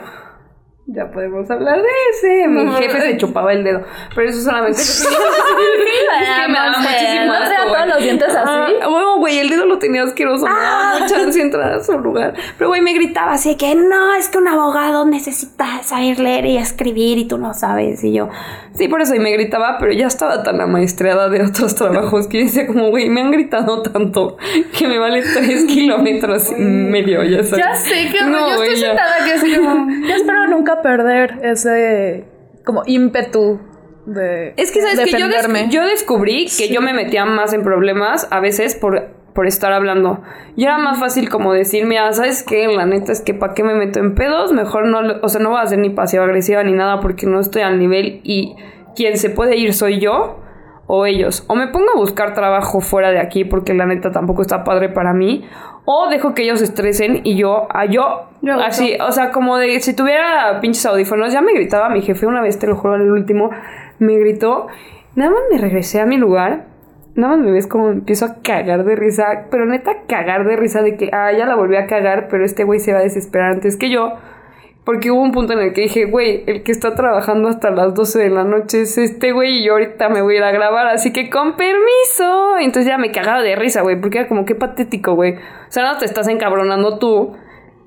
ya podemos hablar de ese. Mi jefe se chupaba el dedo. Pero eso solamente... es que me daba muchísimo ¿No asco, todos güey. los dientes así? Ah, bueno, güey, el dedo lo tenía asqueroso. Daba mucha ansia entrar a su lugar. Pero, güey, me gritaba así que no, es que un abogado necesita saber leer y escribir y tú no sabes. Y yo, sí, por eso. Y me gritaba, pero ya estaba tan amaestreada de otros trabajos que yo decía como, güey, me han gritado tanto que me vale tres kilómetros y medio, ya sabes. Ya sé que No, yo estoy ya. sentada aquí así como. Yo espero nunca perder ese como ímpetu de Es que, ¿sabes que yo, des- defenderme. yo descubrí que yo me metía más en problemas a veces por, por estar hablando. Y era más fácil como decir, mira, ¿sabes qué? La neta es que ¿para qué me meto en pedos? Mejor no, o sea, no voy a ser ni pasiva-agresiva ni nada porque no estoy al nivel y quien se puede ir soy yo o ellos. O me pongo a buscar trabajo fuera de aquí porque la neta tampoco está padre para mí. O dejo que ellos se estresen y yo, a yo, Yo así, o sea, como de si tuviera pinches audífonos, ya me gritaba mi jefe una vez, te lo juro, el último, me gritó. Nada más me regresé a mi lugar. Nada más me ves como empiezo a cagar de risa. Pero neta, cagar de risa de que, ah, ya la volví a cagar, pero este güey se va a desesperar antes que yo. Porque hubo un punto en el que dije, güey, el que está trabajando hasta las 12 de la noche es este güey y yo ahorita me voy a ir a grabar, así que con permiso. Entonces ya me cagaba de risa, güey, porque era como que patético, güey. O sea, no te estás encabronando tú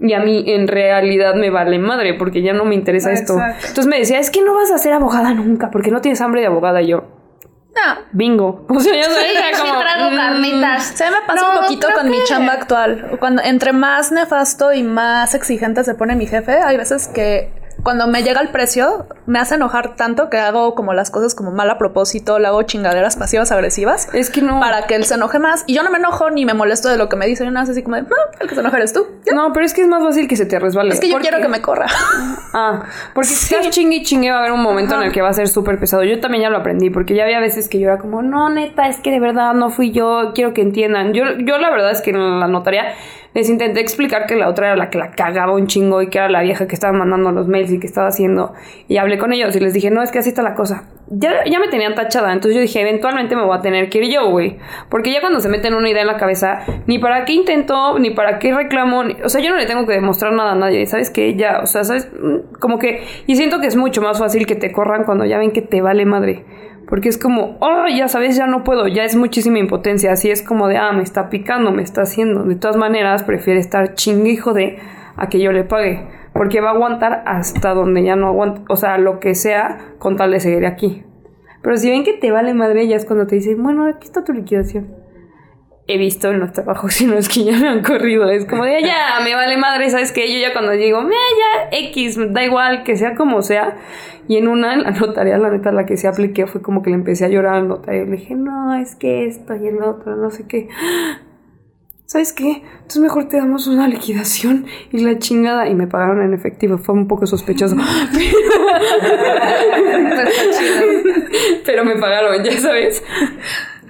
y a mí en realidad me vale madre porque ya no me interesa esto. Entonces me decía, es que no vas a ser abogada nunca porque no tienes hambre de abogada. Y yo, Bingo. O sea, era Sí, como, trago mm, carnitas. Se me pasa No, un poquito con mi chamba actual. Cuando entre más nefasto y más exigente se pone mi jefe, hay veces que cuando me llega el precio me hace enojar tanto que hago como las cosas como mal a propósito, le hago chingaderas pasivas agresivas Es que no. para que él se enoje más. Y yo no me enojo ni me molesto de lo que me dice. Yo nada más así como de, no, el que se enoja eres tú. Ya. No, pero es que es más fácil que se te resbale. Es que yo Porque- quiero que me corra. Ah, porque si estás chingue y chingue va a haber un momento en el que va a ser súper pesado. Yo también ya lo aprendí, porque ya había veces que yo era como, no, neta, es que de verdad no fui yo, quiero que entiendan. Yo, yo la verdad es que en la notaría les intenté explicar que la otra era la que la cagaba un chingo y que era la vieja que estaba mandando los mails y que estaba haciendo. Y hablé con ellos y les dije, no, es que así está la cosa. Ya, ya me tenían tachada, entonces yo dije, eventualmente me voy a tener que ir yo, güey. Porque ya cuando se meten una idea en la cabeza, ni para qué intento, ni para qué reclamo, ni- o sea, yo no le tengo que demostrar nada a nadie, ¿sabes qué? Ya, o sea, ¿sabes? Mm, Como que, y siento que es mucho más fácil que te corran cuando ya ven que te vale madre. Porque es como, oh, ya sabes, ya no puedo, ya es muchísima impotencia. Así es como de, ah, me está picando, me está haciendo. De todas maneras, prefiere estar chingue, hijo de, a que yo le pague. Porque va a aguantar hasta donde ya no aguanta. O sea, lo que sea con tal de seguir aquí. Pero si ven que te vale madre, ya es cuando te dicen, bueno, aquí está tu liquidación. He visto en los trabajos, no es que ya me han corrido. Es como de, ya, me vale madre, ¿sabes qué? Yo ya cuando digo, me ya, X, da igual, que sea como sea. Y en una, en la notaría, la neta, la que se apliqué fue como que le empecé a llorar al notario. Le dije, no, es que esto y el otro, no sé qué. ¿Sabes qué? Entonces mejor te damos una liquidación y la chingada. Y me pagaron en efectivo. Fue un poco sospechoso. Pero me pagaron, ya sabes.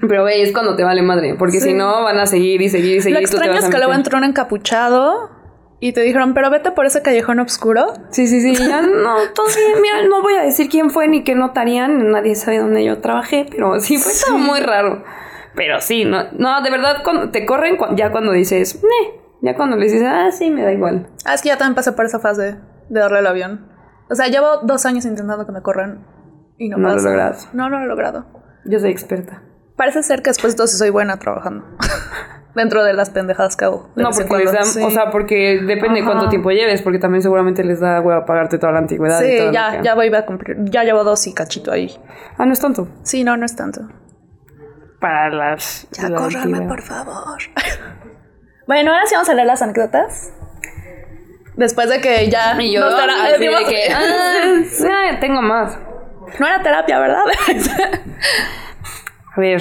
Pero güey, es cuando te vale madre. Porque si no, van a seguir y seguir y seguir. Lo extraño es que luego entró un encapuchado y te dijeron, pero vete por ese callejón oscuro. Sí, sí, sí. Ya no. Mira, no voy a decir quién fue ni qué notarían. Nadie sabe dónde yo trabajé. Pero sí, fue todo muy raro. Pero sí, no, no, de verdad, cuando te corren cu- ya cuando dices, ya cuando les dices, ah, sí, me da igual. Ah, es que ya también pasé por esa fase de darle el avión. O sea, llevo dos años intentando que me corran y no, No lo he logrado. No, no lo he logrado. Yo soy experta. Parece ser que después sí soy buena trabajando. Dentro de las pendejadas que hago. No, porque les dan, Sí. o sea, porque depende Ajá. cuánto tiempo lleves, porque también seguramente les da hueva pagarte toda la antigüedad. y Sí, todo ya, ya voy a cumplir. Ya llevo dos y cachito ahí. Ah, no es tanto. Sí, no, no es tanto. Para las. Ya, la por favor. bueno, ahora sí vamos a leer las anécdotas. Después de que ya Y yo, nos tera- así de dimos- que, ah, tengo más. no era terapia, ¿verdad? A ver,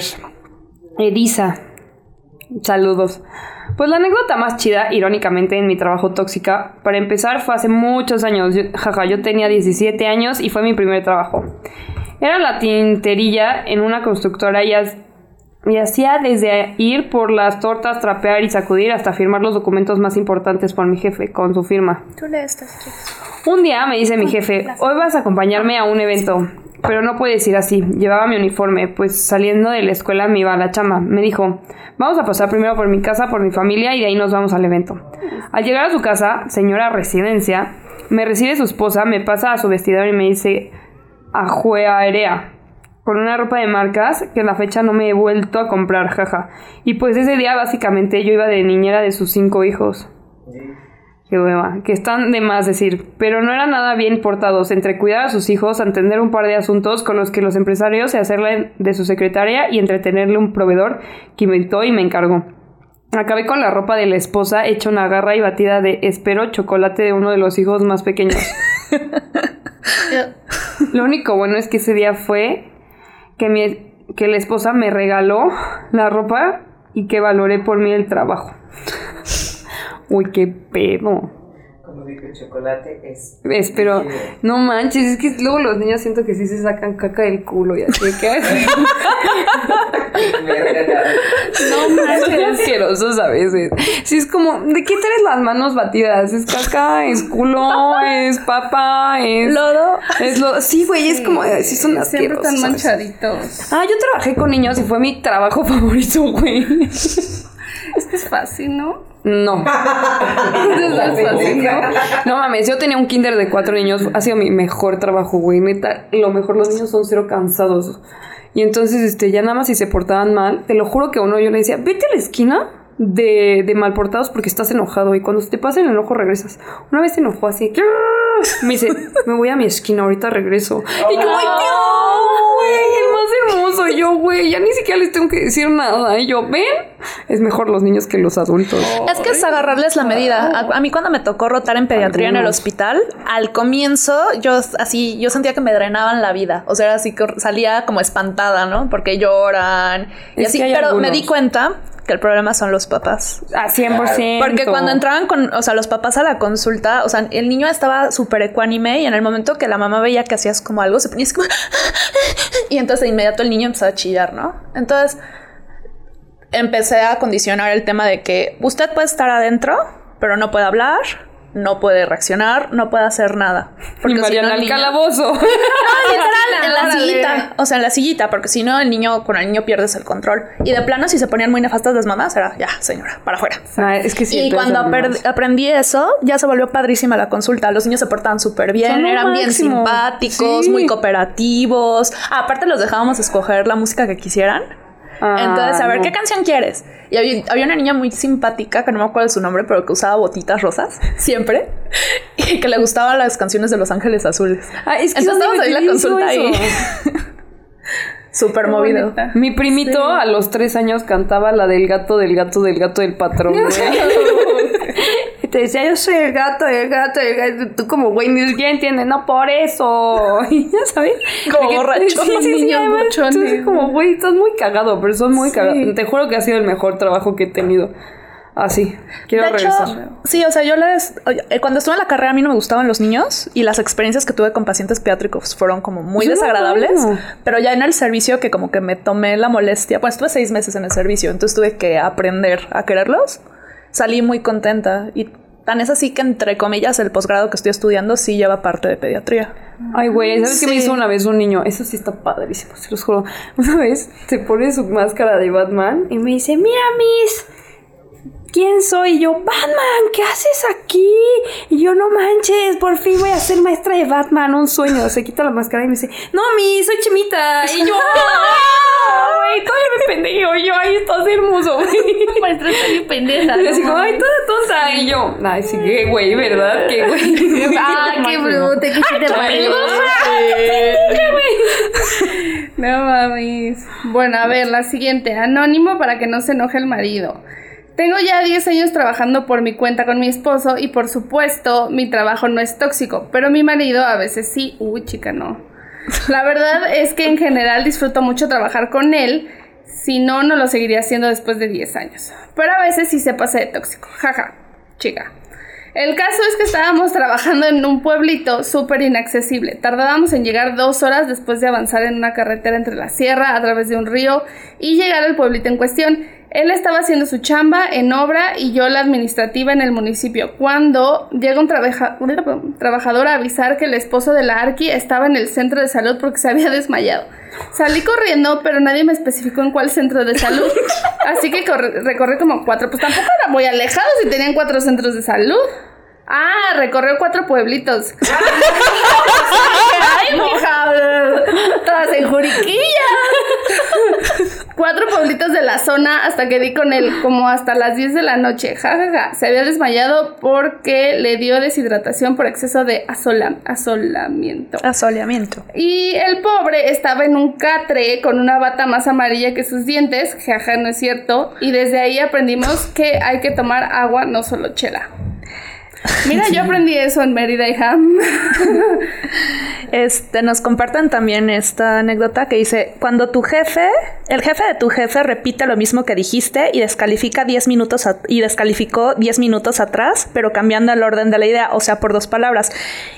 Edisa. Saludos. Pues la anécdota más chida, irónicamente, en mi trabajo tóxica, para empezar fue hace muchos años. Yo, jaja, yo tenía 17 años y fue mi primer trabajo. Era la tinterilla en una constructora y, as- y hacía desde ir por las tortas, trapear y sacudir hasta firmar los documentos más importantes por mi jefe con su firma. Tú lees estas, chicas. Un día me dice mi jefe, hoy vas a acompañarme a un evento, pero no puedes ir así. Llevaba mi uniforme, pues saliendo de la escuela me iba a la chamba. Me dijo, vamos a pasar primero por mi casa, por mi familia y de ahí nos vamos al evento. Al llegar a su casa, señora residencia, me recibe su esposa, me pasa a su vestidor y me dice, ajuearea. Con una ropa de marcas que en la fecha no me he vuelto a comprar, jaja. Y pues ese día básicamente yo iba de niñera de sus cinco hijos. Qué hueva, que están de más decir, pero no eran nada bien portados entre cuidar a sus hijos, atender un par de asuntos con los que los empresarios se hacerle de su secretaria y entretenerle un proveedor que inventó y me encargó. Acabé con la ropa de la esposa hecha una garra y batida de espero chocolate de uno de los hijos más pequeños. Lo único bueno es que ese día fue que, mi, que la esposa me regaló la ropa y que valoré por mí el trabajo. Uy, qué pedo. Como dijo el chocolate, es. Es, pero no manches, es que luego los niños siento que sí se sacan caca del culo y así que no manches, asquerosos a veces. Sí, es como, ¿de qué traes las manos batidas? ¿Es caca? ¿Es culo? ¿Es papa? ¿Es Lodo. Es lo, sí, güey, es como, sí son Siempre asquerosos. tan a veces. manchaditos. Ah, yo trabajé con niños y fue mi trabajo favorito, güey. Es que es fácil, ¿no? No. Fácil, ¿no? No mames, yo tenía un kinder de cuatro niños. Ha sido mi mejor trabajo, güey. Neta, lo mejor, los niños son cero cansados. Y entonces, este, ya nada más si se portaban mal, te lo juro que a uno yo le decía, vete a la esquina de, de mal portados porque estás enojado. Y cuando se te pasa el enojo, regresas. Una vez se enojó así, que me dice, me voy a mi esquina, ahorita regreso. Y yo, ay, Dios, güey, más hermoso. Yo, güey, ya ni siquiera les tengo que decir nada. Y yo, ven, es mejor los niños que los adultos. Es que es agarrarles la medida. A, a mí cuando me tocó rotar en pediatría en el hospital, al comienzo yo así, yo sentía que me drenaban la vida. O sea, era así que salía como espantada, ¿no? Porque lloran y Es así. Pero me di cuenta que el problema son los papás. A 100%. Porque cuando entraban con, o sea, los papás a la consulta, o sea, el niño estaba súper ecuánime y en el momento que la mamá veía que hacías como algo, se ponía como... Y entonces de inmediato el niño empezaba a chillar, ¿no? Entonces empecé a condicionar el tema de que usted puede estar adentro, pero no puede hablar, no puede reaccionar, no puede hacer nada. Y Porque si Mariana no, el niño- calabozo. Ah, literal, en la Órale. sillita. O sea, en la sillita, porque si no, el niño, con el niño pierdes el control. Y de plano, si se ponían muy nefastas las mamás, era ya, señora, para afuera. No, es que sí. y cuando aprendí eso, ya se volvió padrísima la consulta. Los niños se portaban súper bien, Son eran bien simpáticos, Sí. muy cooperativos. Ah, aparte, los dejábamos escoger la música que quisieran. Ah, Entonces, a ver, no. ¿qué canción quieres? Y había, había una niña muy simpática, que no me acuerdo de su nombre, pero que usaba botitas rosas, siempre, y que le gustaban las canciones de Los Ángeles Azules. Ah, es que Entonces, ¿dónde estábamos ahí la eso? consulta y... Súper movido. bonita. Mi primito a los tres años cantaba la del gato, del gato, del gato del patrón, te decía, yo soy el gato, el gato, el gato. Tú como, güey, ni siquiera entiendes, no por eso. Y ya sabes. Como borracho. Sí, sí, sí. Niños. Entonces, como, güey, estás muy cagado, pero son muy cagados. Te juro que ha sido el mejor trabajo que he tenido. Así. Quiero de hecho, regresar. sí, o sea, yo les... eh, Cuando estuve en la carrera a mí no me gustaban los niños y las experiencias que tuve con pacientes pediátricos fueron como muy no desagradables, puedo. pero ya en el servicio que como que me tomé la molestia, pues estuve seis meses en el servicio, entonces tuve que aprender a quererlos, salí muy contenta y tan es así que entre comillas el posgrado que estoy estudiando sí lleva parte de pediatría. Ay, güey, ¿sabes qué me Sí. hizo una vez un niño? Eso sí está padrísimo, se los juro. Una vez se pone su máscara de Batman y me dice, mira, Miss, ¿quién soy? Y yo, Batman, ¿qué haces aquí? Y yo, no manches, por fin voy a ser maestra de Batman, un sueño. Se quita la máscara y me dice, no, Miss, soy Chimita. Y yo, "Ah, güey, todavía me pendejo. Y yo, ay, estás hermoso, güey. Maestra, está bien pendeja. Y así como, ay, toda tonta. Y yo, ay, sí, qué güey, ¿verdad? Qué güey. Ah, qué bruto, que sí te parece. No mames. Bueno, a ver, la siguiente. Anónimo para que no se enoje el marido. Tengo ya 10 años trabajando por mi cuenta con mi esposo y por supuesto mi trabajo no es tóxico, pero mi marido a veces sí. Uy, chica, no. La verdad es que en general disfruto mucho trabajar con él, si no, no lo seguiría haciendo después de 10 años. Pero a veces sí se pasa de tóxico. Jaja, chica. El caso es que estábamos trabajando en un pueblito súper inaccesible. Tardábamos en llegar dos horas después de avanzar en una carretera entre la sierra a través de un río y llegar al pueblito en cuestión. Él estaba haciendo su chamba en obra y yo la administrativa en el municipio. Cuando llega un trabaja- un trabajador a avisar que el esposo de la Arqui estaba en el centro de salud porque se había desmayado. Salí corriendo, pero nadie me especificó en cuál centro de salud. Así que corre- recorrí como cuatro. Pues tampoco era muy alejado si tenían cuatro centros de salud. Ah, recorrió cuatro pueblitos. Ay, mija. Todas en Juriquilla. Cuatro pueblitos de la zona hasta que di con él, como hasta las 10 de la noche. Ja, ja, ja. Se había desmayado porque le dio deshidratación por exceso de asola- asolamiento. Asoleamiento. Y el pobre estaba en un catre con una bata más amarilla que sus dientes, jaja, no es cierto. Y desde ahí aprendimos que hay que tomar agua, no solo chela. Mira, yo aprendí eso en Mérida, hija. Este, nos comparten también esta anécdota que dice, cuando tu jefe, el jefe de tu jefe repite lo mismo que dijiste y descalifica 10 minutos y descalificó 10 minutos atrás, pero cambiando el orden de la idea, o sea, por dos palabras,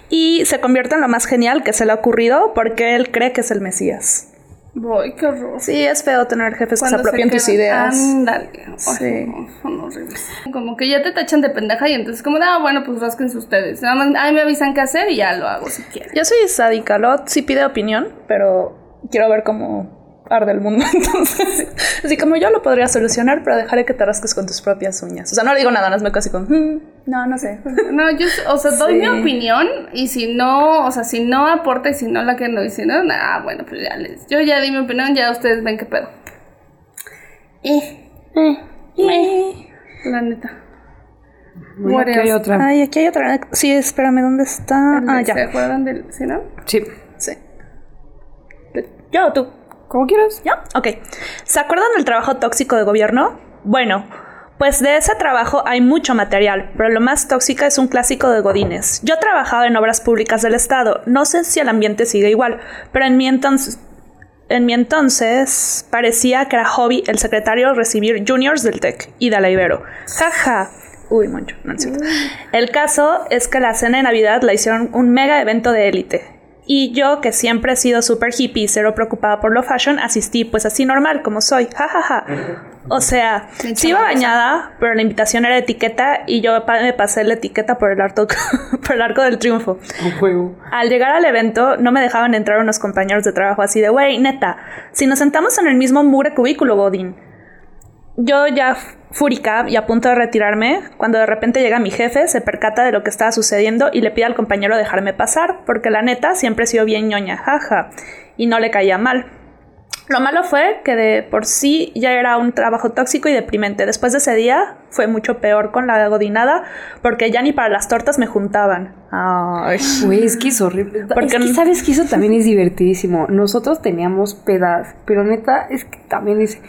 y se convierte en lo más genial que se le ha ocurrido porque él cree que es el Mesías. Voy, qué horror. Sí, es feo tener jefes que se Cuando apropien tus ideas. Ándale. Sí. no, son horribles. Como que ya te tachan de pendeja y entonces como, ah, bueno, pues rásquense ustedes. Nada más, ahí me avisan qué hacer y ya lo hago si quieren. Yo soy sádica, Lot sí pide opinión, pero quiero ver cómo arde el mundo. Entonces, así como yo lo podría solucionar, pero dejaré que te rasques con tus propias uñas. O sea, no le digo nada, nada más me quedo así como, "Mm, no, no sé. No, yo, o sea, doy Sí. mi opinión y si no, o sea, si no aporta y si no la que no, y si no, ah, bueno, pues ya les, yo ya di mi opinión, ya ustedes ven qué pedo. Y, la neta. Bueno, aquí hay otra. Ay, aquí hay otra. Sí, espérame, ¿dónde está? Ah, ¿Se ya. acuerdan del, sí, no? Sí. Sí. ¿Yo o tú? Como quieras. ¿Yo? Ok. ¿Se acuerdan del trabajo tóxico de gobierno? Bueno, pues de ese trabajo hay mucho material, pero lo más tóxico es un clásico de Godines. Yo trabajaba en obras públicas del Estado. No sé si el ambiente sigue igual, pero en mi entonces... En mi entonces parecía que era hobby el secretario recibir juniors del TEC y de la Ibero. Jaja. Uy, moncho, no es cierto. El caso es que la cena de Navidad la hicieron un mega evento de élite. Y yo, que siempre he sido súper hippie y cero preocupada por lo fashion, así pues así normal como soy. Ja, ja, ja. O sea, sí iba bañada, pero la invitación era etiqueta y yo me pasé la etiqueta por el, arco, por el arco del triunfo. Un juego. Al llegar al evento, no me dejaban entrar unos compañeros de trabajo así de, güey, neta, si nos sentamos en el mismo mugre cubículo, Godín. Yo ya fúrica y a punto de retirarme, cuando de repente llega mi jefe, se percata de lo que estaba sucediendo y le pide al compañero dejarme pasar, porque la neta siempre he sido bien ñoña, jaja, y no le caía mal. Lo malo fue que de por sí ya era un trabajo tóxico y deprimente. Después de ese día fue mucho peor con la godinada porque ya ni para las tortas me juntaban. Ay. Güey, es que es horrible. Porque- es que sabes que eso también es divertidísimo. Nosotros teníamos pedas, pero neta es que también es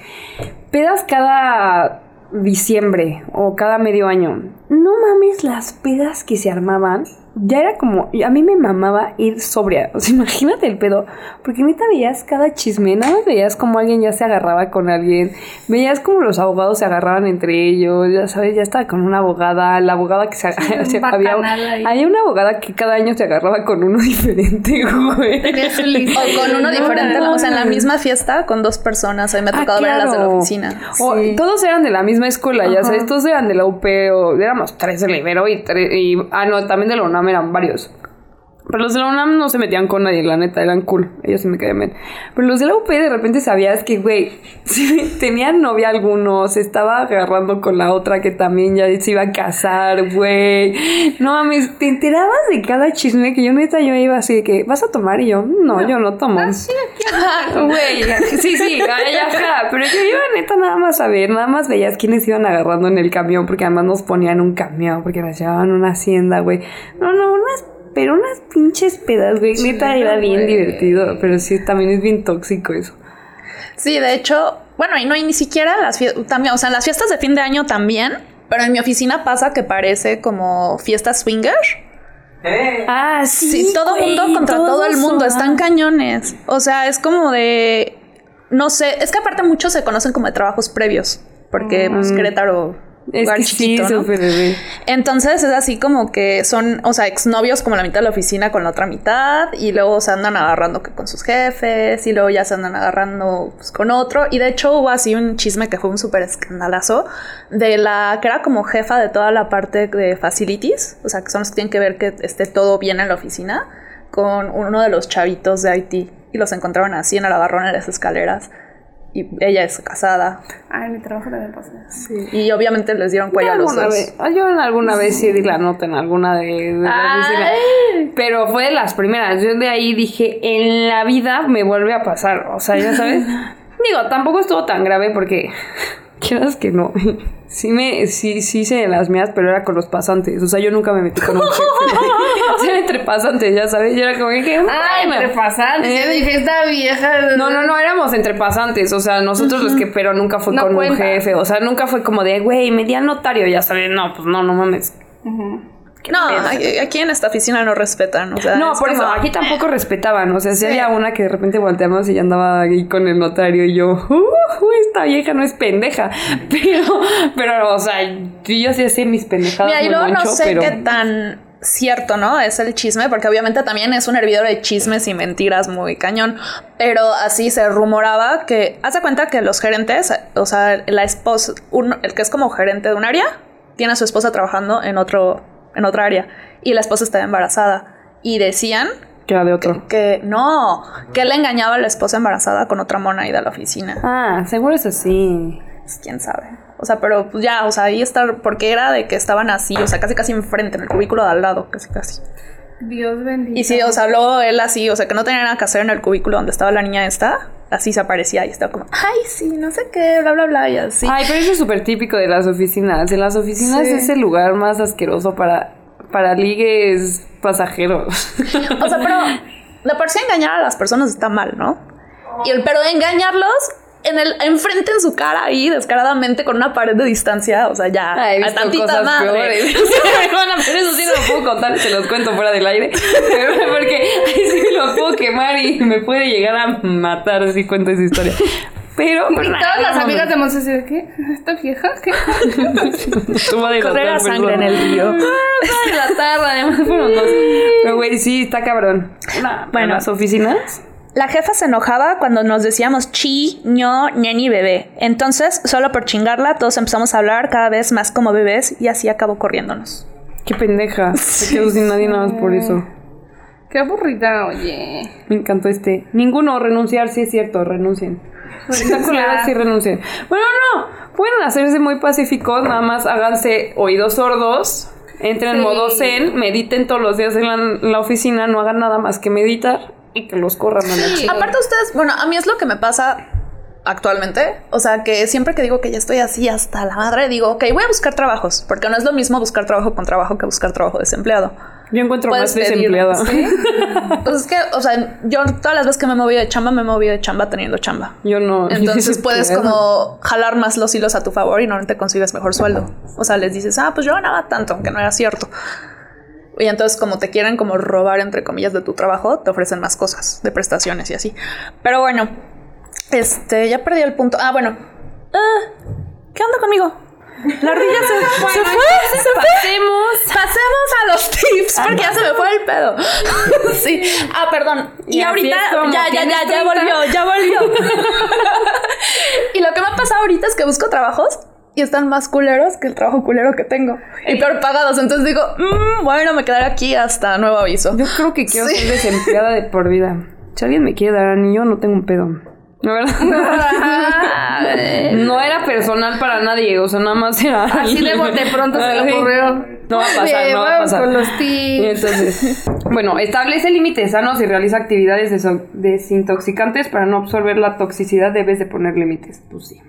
pedas cada diciembre o cada medio año. No mames las pedas que se armaban. Ya era como, a mí me mamaba ir sobria. O sea, imagínate el pedo. Porque neta veías cada chisme, nada más veías como alguien ya se agarraba con alguien. Veías como los abogados se agarraban entre ellos. Ya sabes, ya estaba con una abogada. La abogada que se, sea, había, hay una abogada que cada año se agarraba con uno diferente, güey. O con uno No, diferente, no, o sea, en la misma fiesta con dos personas. A mí me ha Ah, tocado ver las de la oficina. O Sí. Todos eran de la misma escuela, ya Ajá. sabes, todos eran de la UP, o éramos tres de la Ibero y tres, y, ah, no, también de la UNAM eran varios. Pero los de la UNAM no se metían con nadie, la neta, eran cool. Ellos sí me caían bien. Pero los de la UP de repente sabías que, güey, sí, tenían novia algunos, se estaba agarrando con la otra que también ya se iba a casar, güey. No mames, te enterabas de cada chisme que yo neta yo iba así de que, ¿vas a tomar? Y yo, no, yo no tomo. Güey, sí, sí, ay, ajá, pero yo iba neta nada más a ver, nada más veías quiénes iban agarrando en el camión, porque además nos ponían un camión, porque nos llevaban una hacienda, güey. No, no, unas, pero unas pinches pedas, güey, neta era bien divertido, pero sí, también es bien tóxico eso. Sí, de hecho, bueno, y no, y ni siquiera las fiestas, también, o sea, en las fiestas de fin de año también, pero en mi oficina pasa que parece como fiesta swinger. ¡Eh! Ah, Sí, todo güey, mundo contra todo el mundo, están cañones. O sea, es como de, no sé, es que aparte muchos se conocen como de trabajos previos, porque pues, Querétaro, Es que chiquito, sí, ¿no? súper bebé. Entonces es así como que son, o sea, exnovios como la mitad de la oficina con la otra mitad y luego se andan agarrando que con sus jefes y luego ya se andan agarrando pues, con otro. Y de hecho hubo así un chisme que fue un súper escandalazo de la que era como jefa de toda la parte de facilities, o sea, que son los que tienen que ver que esté todo bien en la oficina, con uno de los chavitos de Haití y los encontraron así en el agarrón en las escaleras. Y ella es casada. Ay, mi trabajo también pasa. Y obviamente les dieron cuello a los Alguna dos. vez- ah, yo en alguna vez sí di la nota en alguna de, de la oficina. Pero fue de las primeras. Yo de ahí dije, en la vida me vuelve a pasar. O sea, ya sabes. Digo, tampoco estuvo tan grave porque. Quieras que no. Sí me, sí, sí hice de las mías, pero era con los pasantes. O sea, yo nunca me metí con un jefe. o sea, entre pasantes, ya sabes. Yo era como que. Ay, bueno. entre pasantes. Yo dije, esta vieja. No, no, no, éramos entre pasantes, o sea, nosotros los que, pero nunca fue No con cuenta. un jefe, o sea, nunca fue como de, güey, me di al notario, ya sabes, no, pues no, no mames. No, aquí aquí en esta oficina no respetan. O sea, No, es por eso, aquí tampoco respetaban, o sea, si Sí. había una que de repente volteamos y ya andaba ahí con el notario y yo, "Uh, uh, esta vieja no es pendeja, pero, pero, o sea, yo sí hacía mis pendejadas Mira, y luego no sé pero... qué tan cierto, ¿no? Es el chisme, porque obviamente también es un hervidor de chismes y mentiras muy cañón. Pero así se rumoraba que, haz de cuenta que los gerentes, o sea, la esposa, uno- el que es como gerente de un área, tiene a su esposa trabajando en otro, en otra área. Y la esposa estaba embarazada. Y decían Que era de otro. que no, que él engañaba a la esposa embarazada con otra mona ahí de la oficina. Ah, seguro es así. Pues, quién sabe. O sea, pero pues ya, o sea, ahí está, porque era de que estaban así, o sea, casi casi enfrente, en el cubículo de al lado, casi casi. Dios bendito. Y sí, o sea, luego él así, o sea, que no tenía nada que hacer en el cubículo donde estaba la niña esta, así se aparecía y estaba como, ay, sí, no sé qué, bla, bla, bla, y así. Ay, pero eso es súper típico de las oficinas. En las oficinas Sí. es el lugar más asqueroso para, para ligues pasajeros. O sea, pero de por sí engañar a las personas está mal, ¿no? Y el, pero engañarlos en el, enfrente en su cara ahí, descaradamente, con una pared de distancia, o sea, ya, Ah, he a visto tantita cosas madre. peores. bueno, pero eso sí no lo puedo contar, se los cuento fuera del aire. Pero porque ahí sí lo puedo quemar y me puede llegar a matar si cuento esa historia. Pero, Y todas las amigas de Monse de ¿qué? ¿Esta vieja? ¿Qué? Correr sangre en el río. Ay, la tarde, además fueron dos. Pero güey, sí, está cabrón. Nah, Bueno. las oficinas. La jefa se enojaba cuando nos decíamos chi, ño, ñeni, bebé. Entonces, solo por chingarla, todos empezamos a hablar cada vez más como bebés y así acabó corriéndonos. Qué pendeja. Se quedó sin nadie nada más por eso. Qué aburrida, oye. Me encantó este. Ninguno, renunciar, sí es cierto, renuncien. Está culero, sí renuncien. Bueno, no, pueden hacerse muy pacíficos, nada más háganse oídos sordos, entren en modo zen, mediten todos los días en la, en la oficina, no hagan nada más que meditar y que los corran a la chica. Aparte ustedes, bueno, a mí es lo que me pasa actualmente. O sea, que siempre que digo que ya estoy así hasta la madre, digo, ok, voy a buscar trabajos, porque no es lo mismo buscar trabajo con trabajo que buscar trabajo desempleado. Yo encuentro más pedir, desempleada. ¿sí? Pues es que, o sea, yo todas las veces que me he movido de chamba, me he movido de chamba teniendo chamba. Yo no. Entonces yo puedes como jalar más los hilos a tu favor y no te consigues mejor sueldo. O sea, les dices, ah, pues yo ganaba tanto, aunque no era cierto. Y entonces como te quieren como robar, entre comillas, de tu trabajo, te ofrecen más cosas de prestaciones y así. Pero bueno, este, ya perdí el punto. Ah, bueno. Ah, ¿Qué onda conmigo? La ardilla se, se fue, se fue. Pasemos. Pasemos a los tips, porque ya se me fue el pedo. sí. Ah, perdón. Y, Y ahorita, ya, ya, ya, ya 30. volvió, ya volvió. y lo que me ha pasado ahorita es que busco trabajos y están más culeros que el trabajo culero que tengo. Y peor pagados. Entonces digo, "Mm, bueno, me quedaré aquí hasta nuevo aviso. Yo creo que quiero Sí. ser desempleada de por vida. Si alguien me quiere dar anillo, no tengo un pedo. La verdad. no era personal para nadie, o sea, nada más era. Así de bote pronto se le ocurrió. No va a pasar, no va a pasar. con los. Entonces, bueno, establece límites sanos y realiza actividades desintoxicantes para no absorber la toxicidad. Debes de poner límites. Pues sí.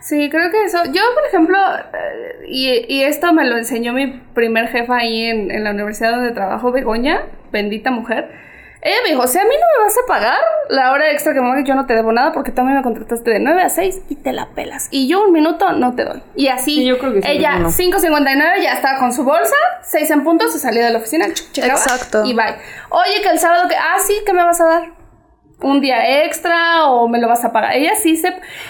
Sí, creo que eso. Yo, por ejemplo, eh, y, y esto me lo enseñó mi primer jefa ahí en, en la universidad donde trabajo, Begoña, bendita mujer. Ella me dijo, si a mí no me vas a pagar la hora extra que me yo no te debo nada porque también me contrataste de 9 a 6 y te la pelas. Y yo un minuto no te doy. Y así, Sí, yo creo que sí, ella, bueno. 5.59, ya estaba con su bolsa, 6 en punto, se salía de la oficina, checaba, Exacto. Y bye. Oye, que el sábado, que, ah, sí, ¿qué me vas a dar? Un día extra o me lo vas a pagar. Ella sí se...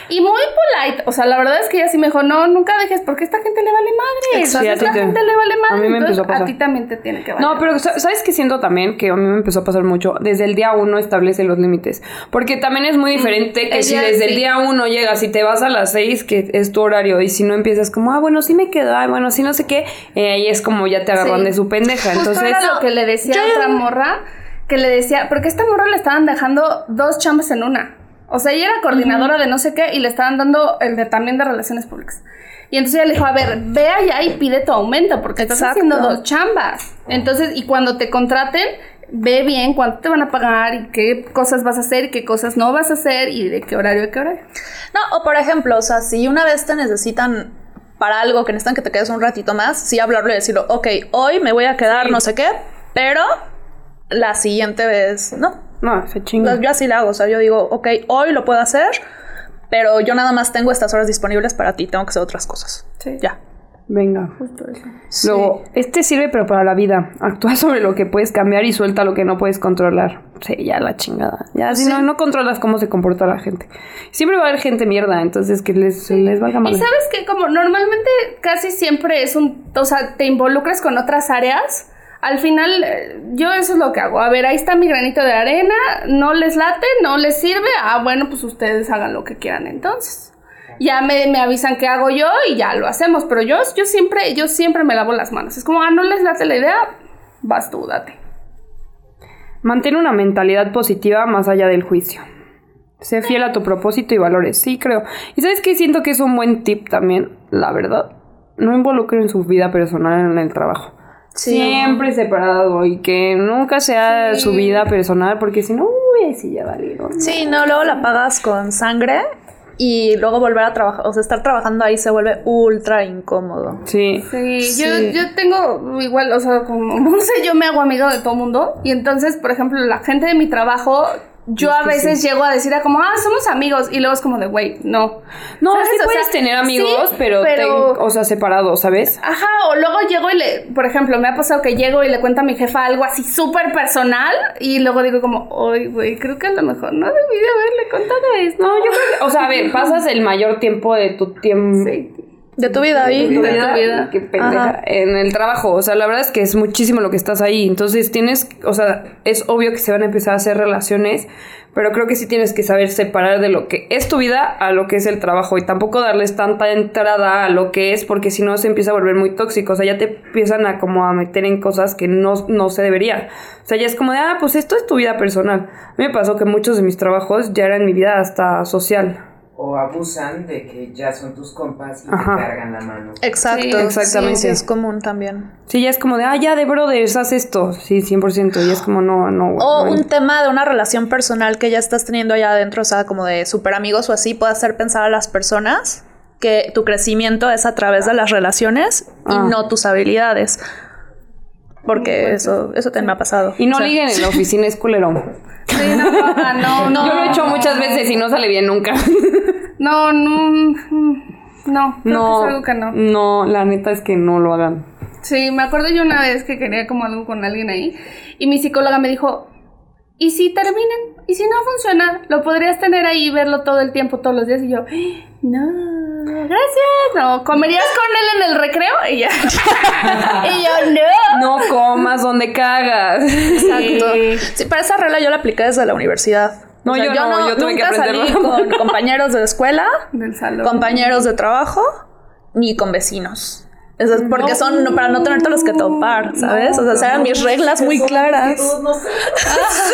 Y muy polite. O sea, la verdad es que ella sí me dijo, no, nunca dejes porque esta gente le vale madre. Exacto. A esta gente le vale madre. a mí me entonces, empezó a pasar. ti también te tiene que valer. No, pero sa- ¿sabes qué siento también? Que a mí me empezó a pasar mucho. Desde el día uno establece los límites. Porque también es muy diferente que si desde el día uno llegas y te vas a las seis, que es tu horario, y si no empiezas como, ah, bueno, sí me quedo, ah, bueno, sí no sé qué, eh, ahí es como ya te agarran Sí. de su pendeja. Justo Entonces, era lo que le decía yo- a otra morra, que le decía, porque a esta morra le estaban dejando dos chambas en una. O sea, ella era coordinadora de no sé qué y le estaban dando el de también de relaciones públicas. Y entonces ella le dijo, a ver, ve allá y pide tu aumento porque estás Exacto. haciendo dos chambas. Entonces, y cuando te contraten, ve bien cuánto te van a pagar y qué cosas vas a hacer y qué cosas no vas a hacer y de qué horario a qué horario. No, o por ejemplo, o sea, si una vez te necesitan para algo que necesitan que te quedes un ratito más, sí hablarlo y decirlo, ok, hoy me voy a quedar no sé qué, pero la siguiente vez, no. no, se chinga. Yo así lo hago, o sea, yo digo, ok, hoy lo puedo hacer, pero yo nada más tengo estas horas disponibles para ti, tengo que hacer otras cosas. Sí. Ya. Venga. Justo eso. Luego, este sirve pero para la vida. Actúa sobre lo que puedes cambiar y suelta lo que no puedes controlar. Sí, ya la chingada. Ya, si no, no controlas cómo se comporta la gente. Siempre va a haber gente mierda, entonces que les, les valga Y madre. sabes que como normalmente casi siempre es un, o sea, te involucras con otras áreas. Al final, eh, yo eso es lo que hago. A ver, ahí está mi granito de arena, no les late, no les sirve. Ah, bueno, pues ustedes hagan lo que quieran entonces. Ya me, me avisan qué hago yo y ya lo hacemos. Pero yo, yo siempre, yo siempre me lavo las manos. Es como, ah, no les late la idea, vas tú, date. Mantén una mentalidad positiva más allá del juicio. Sé fiel a tu propósito y valores. Sí, creo. Y sabes que siento que es un buen tip también, la verdad. No involucren su vida personal en el trabajo. Siempre separado y que nunca sea Sí. su vida personal, porque si no, uy, sí ya valieron. Sí, no, luego la pagas con sangre y luego volver a trabajar, o sea, estar trabajando ahí se vuelve ultra incómodo. Sí. Sí, Sí. Yo, yo tengo igual, o sea, como no sé, yo me hago amigo de todo mundo. Y entonces, por ejemplo, la gente de mi trabajo, yo a veces llego a decir a como, ah, somos amigos. Y luego es como de, güey, no. No, ¿Sabes? sí O puedes sea, tener amigos, sí, pero, pero- ten- o sea, separados, ¿sabes? Ajá, o luego llego y le, por ejemplo, me ha pasado que llego y le cuento a mi jefa algo así súper personal. Y luego digo como, ay, güey, creo que a lo mejor no debí de haberle contado esto. No, yo creo que, o sea, a ver, pasas el mayor tiempo de tu tiempo. Sí. De tu vida ahí. de tu De tu vida, vida. qué pendeja, Ajá. en el trabajo. O sea, la verdad es que es muchísimo lo que estás ahí. Entonces tienes, o sea, es obvio que se van a empezar a hacer relaciones, pero creo que sí tienes que saber separar de lo que es tu vida a lo que es el trabajo y tampoco darles tanta entrada a lo que es, porque si no se empieza a volver muy tóxico. O sea, ya te empiezan a como a meter en cosas que no, no se debería. O sea, ya es como de, ah, pues esto es tu vida personal. A mí me pasó que muchos de mis trabajos ya eran mi vida hasta social. O abusan de que ya son tus compas y Ajá. te cargan la mano. Exacto, Sí, exactamente. Sí, sí, es común también. Sí, ya es como de, ah, ya de brothers, haz esto. Sí, 100%. Y es como, no, no. O no. un tema de una relación personal que ya estás teniendo allá adentro, o sea, como de super amigos o así, puede hacer pensar a las personas que tu crecimiento es a través de las relaciones Ah. y no tus habilidades. Porque eso, eso también me ha pasado. Y no O sea, liguen en la oficina, es culero. Sí, no, no, no. Yo lo he hecho muchas veces y no sale bien nunca. No, no. No, creo no, que es algo que no. no, la neta es que no lo hagan. Sí, me acuerdo yo una vez que quería como algo con alguien ahí y mi psicóloga me dijo, ¿y si terminan? ¿Y si no funciona? Lo podrías tener ahí y verlo todo el tiempo, todos los días y yo, no, gracias, no, ¿comerías con él en el recreo? Y ya. y yo, no. No comas donde cagas. Exacto. Sí, para esa regla yo la apliqué desde la universidad. No, yo no, yo tuve que nunca salí aprenderlo. con compañeros de escuela, Del salón. compañeros de trabajo, ni con vecinos. Eso es porque son no, para no tenerte los que topar, ¿sabes? o sea, eran mis reglas muy claras.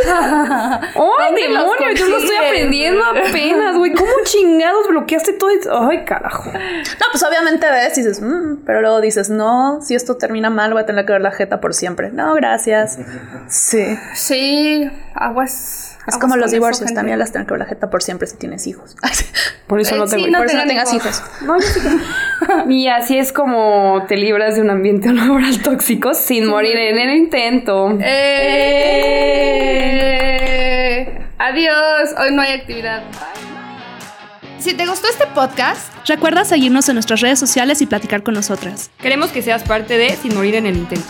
¡Ay, demonio! Yo lo estoy aprendiendo apenas, güey. ¿Cómo chingados bloqueaste todo eso? ¡Ay, carajo! No, pues obviamente ves y dices, "Mm", pero luego dices, no, si esto termina mal, voy a tener que ver la jeta por siempre. No, gracias. Sí. Sí, aguas. Es como los divorcios, también las ver la jeta por siempre si tienes hijos. Por eso Eh, no te sí, no por eso no tengas hijos. hijos. No, yo sí que- Y así es como te libras de un ambiente laboral tóxico sin morir en el intento. Eh, adiós, hoy no hay actividad. Si te gustó este podcast, Recuerda seguirnos en nuestras redes sociales y platicar con nosotras. Queremos que seas parte de Sin morir en el intento.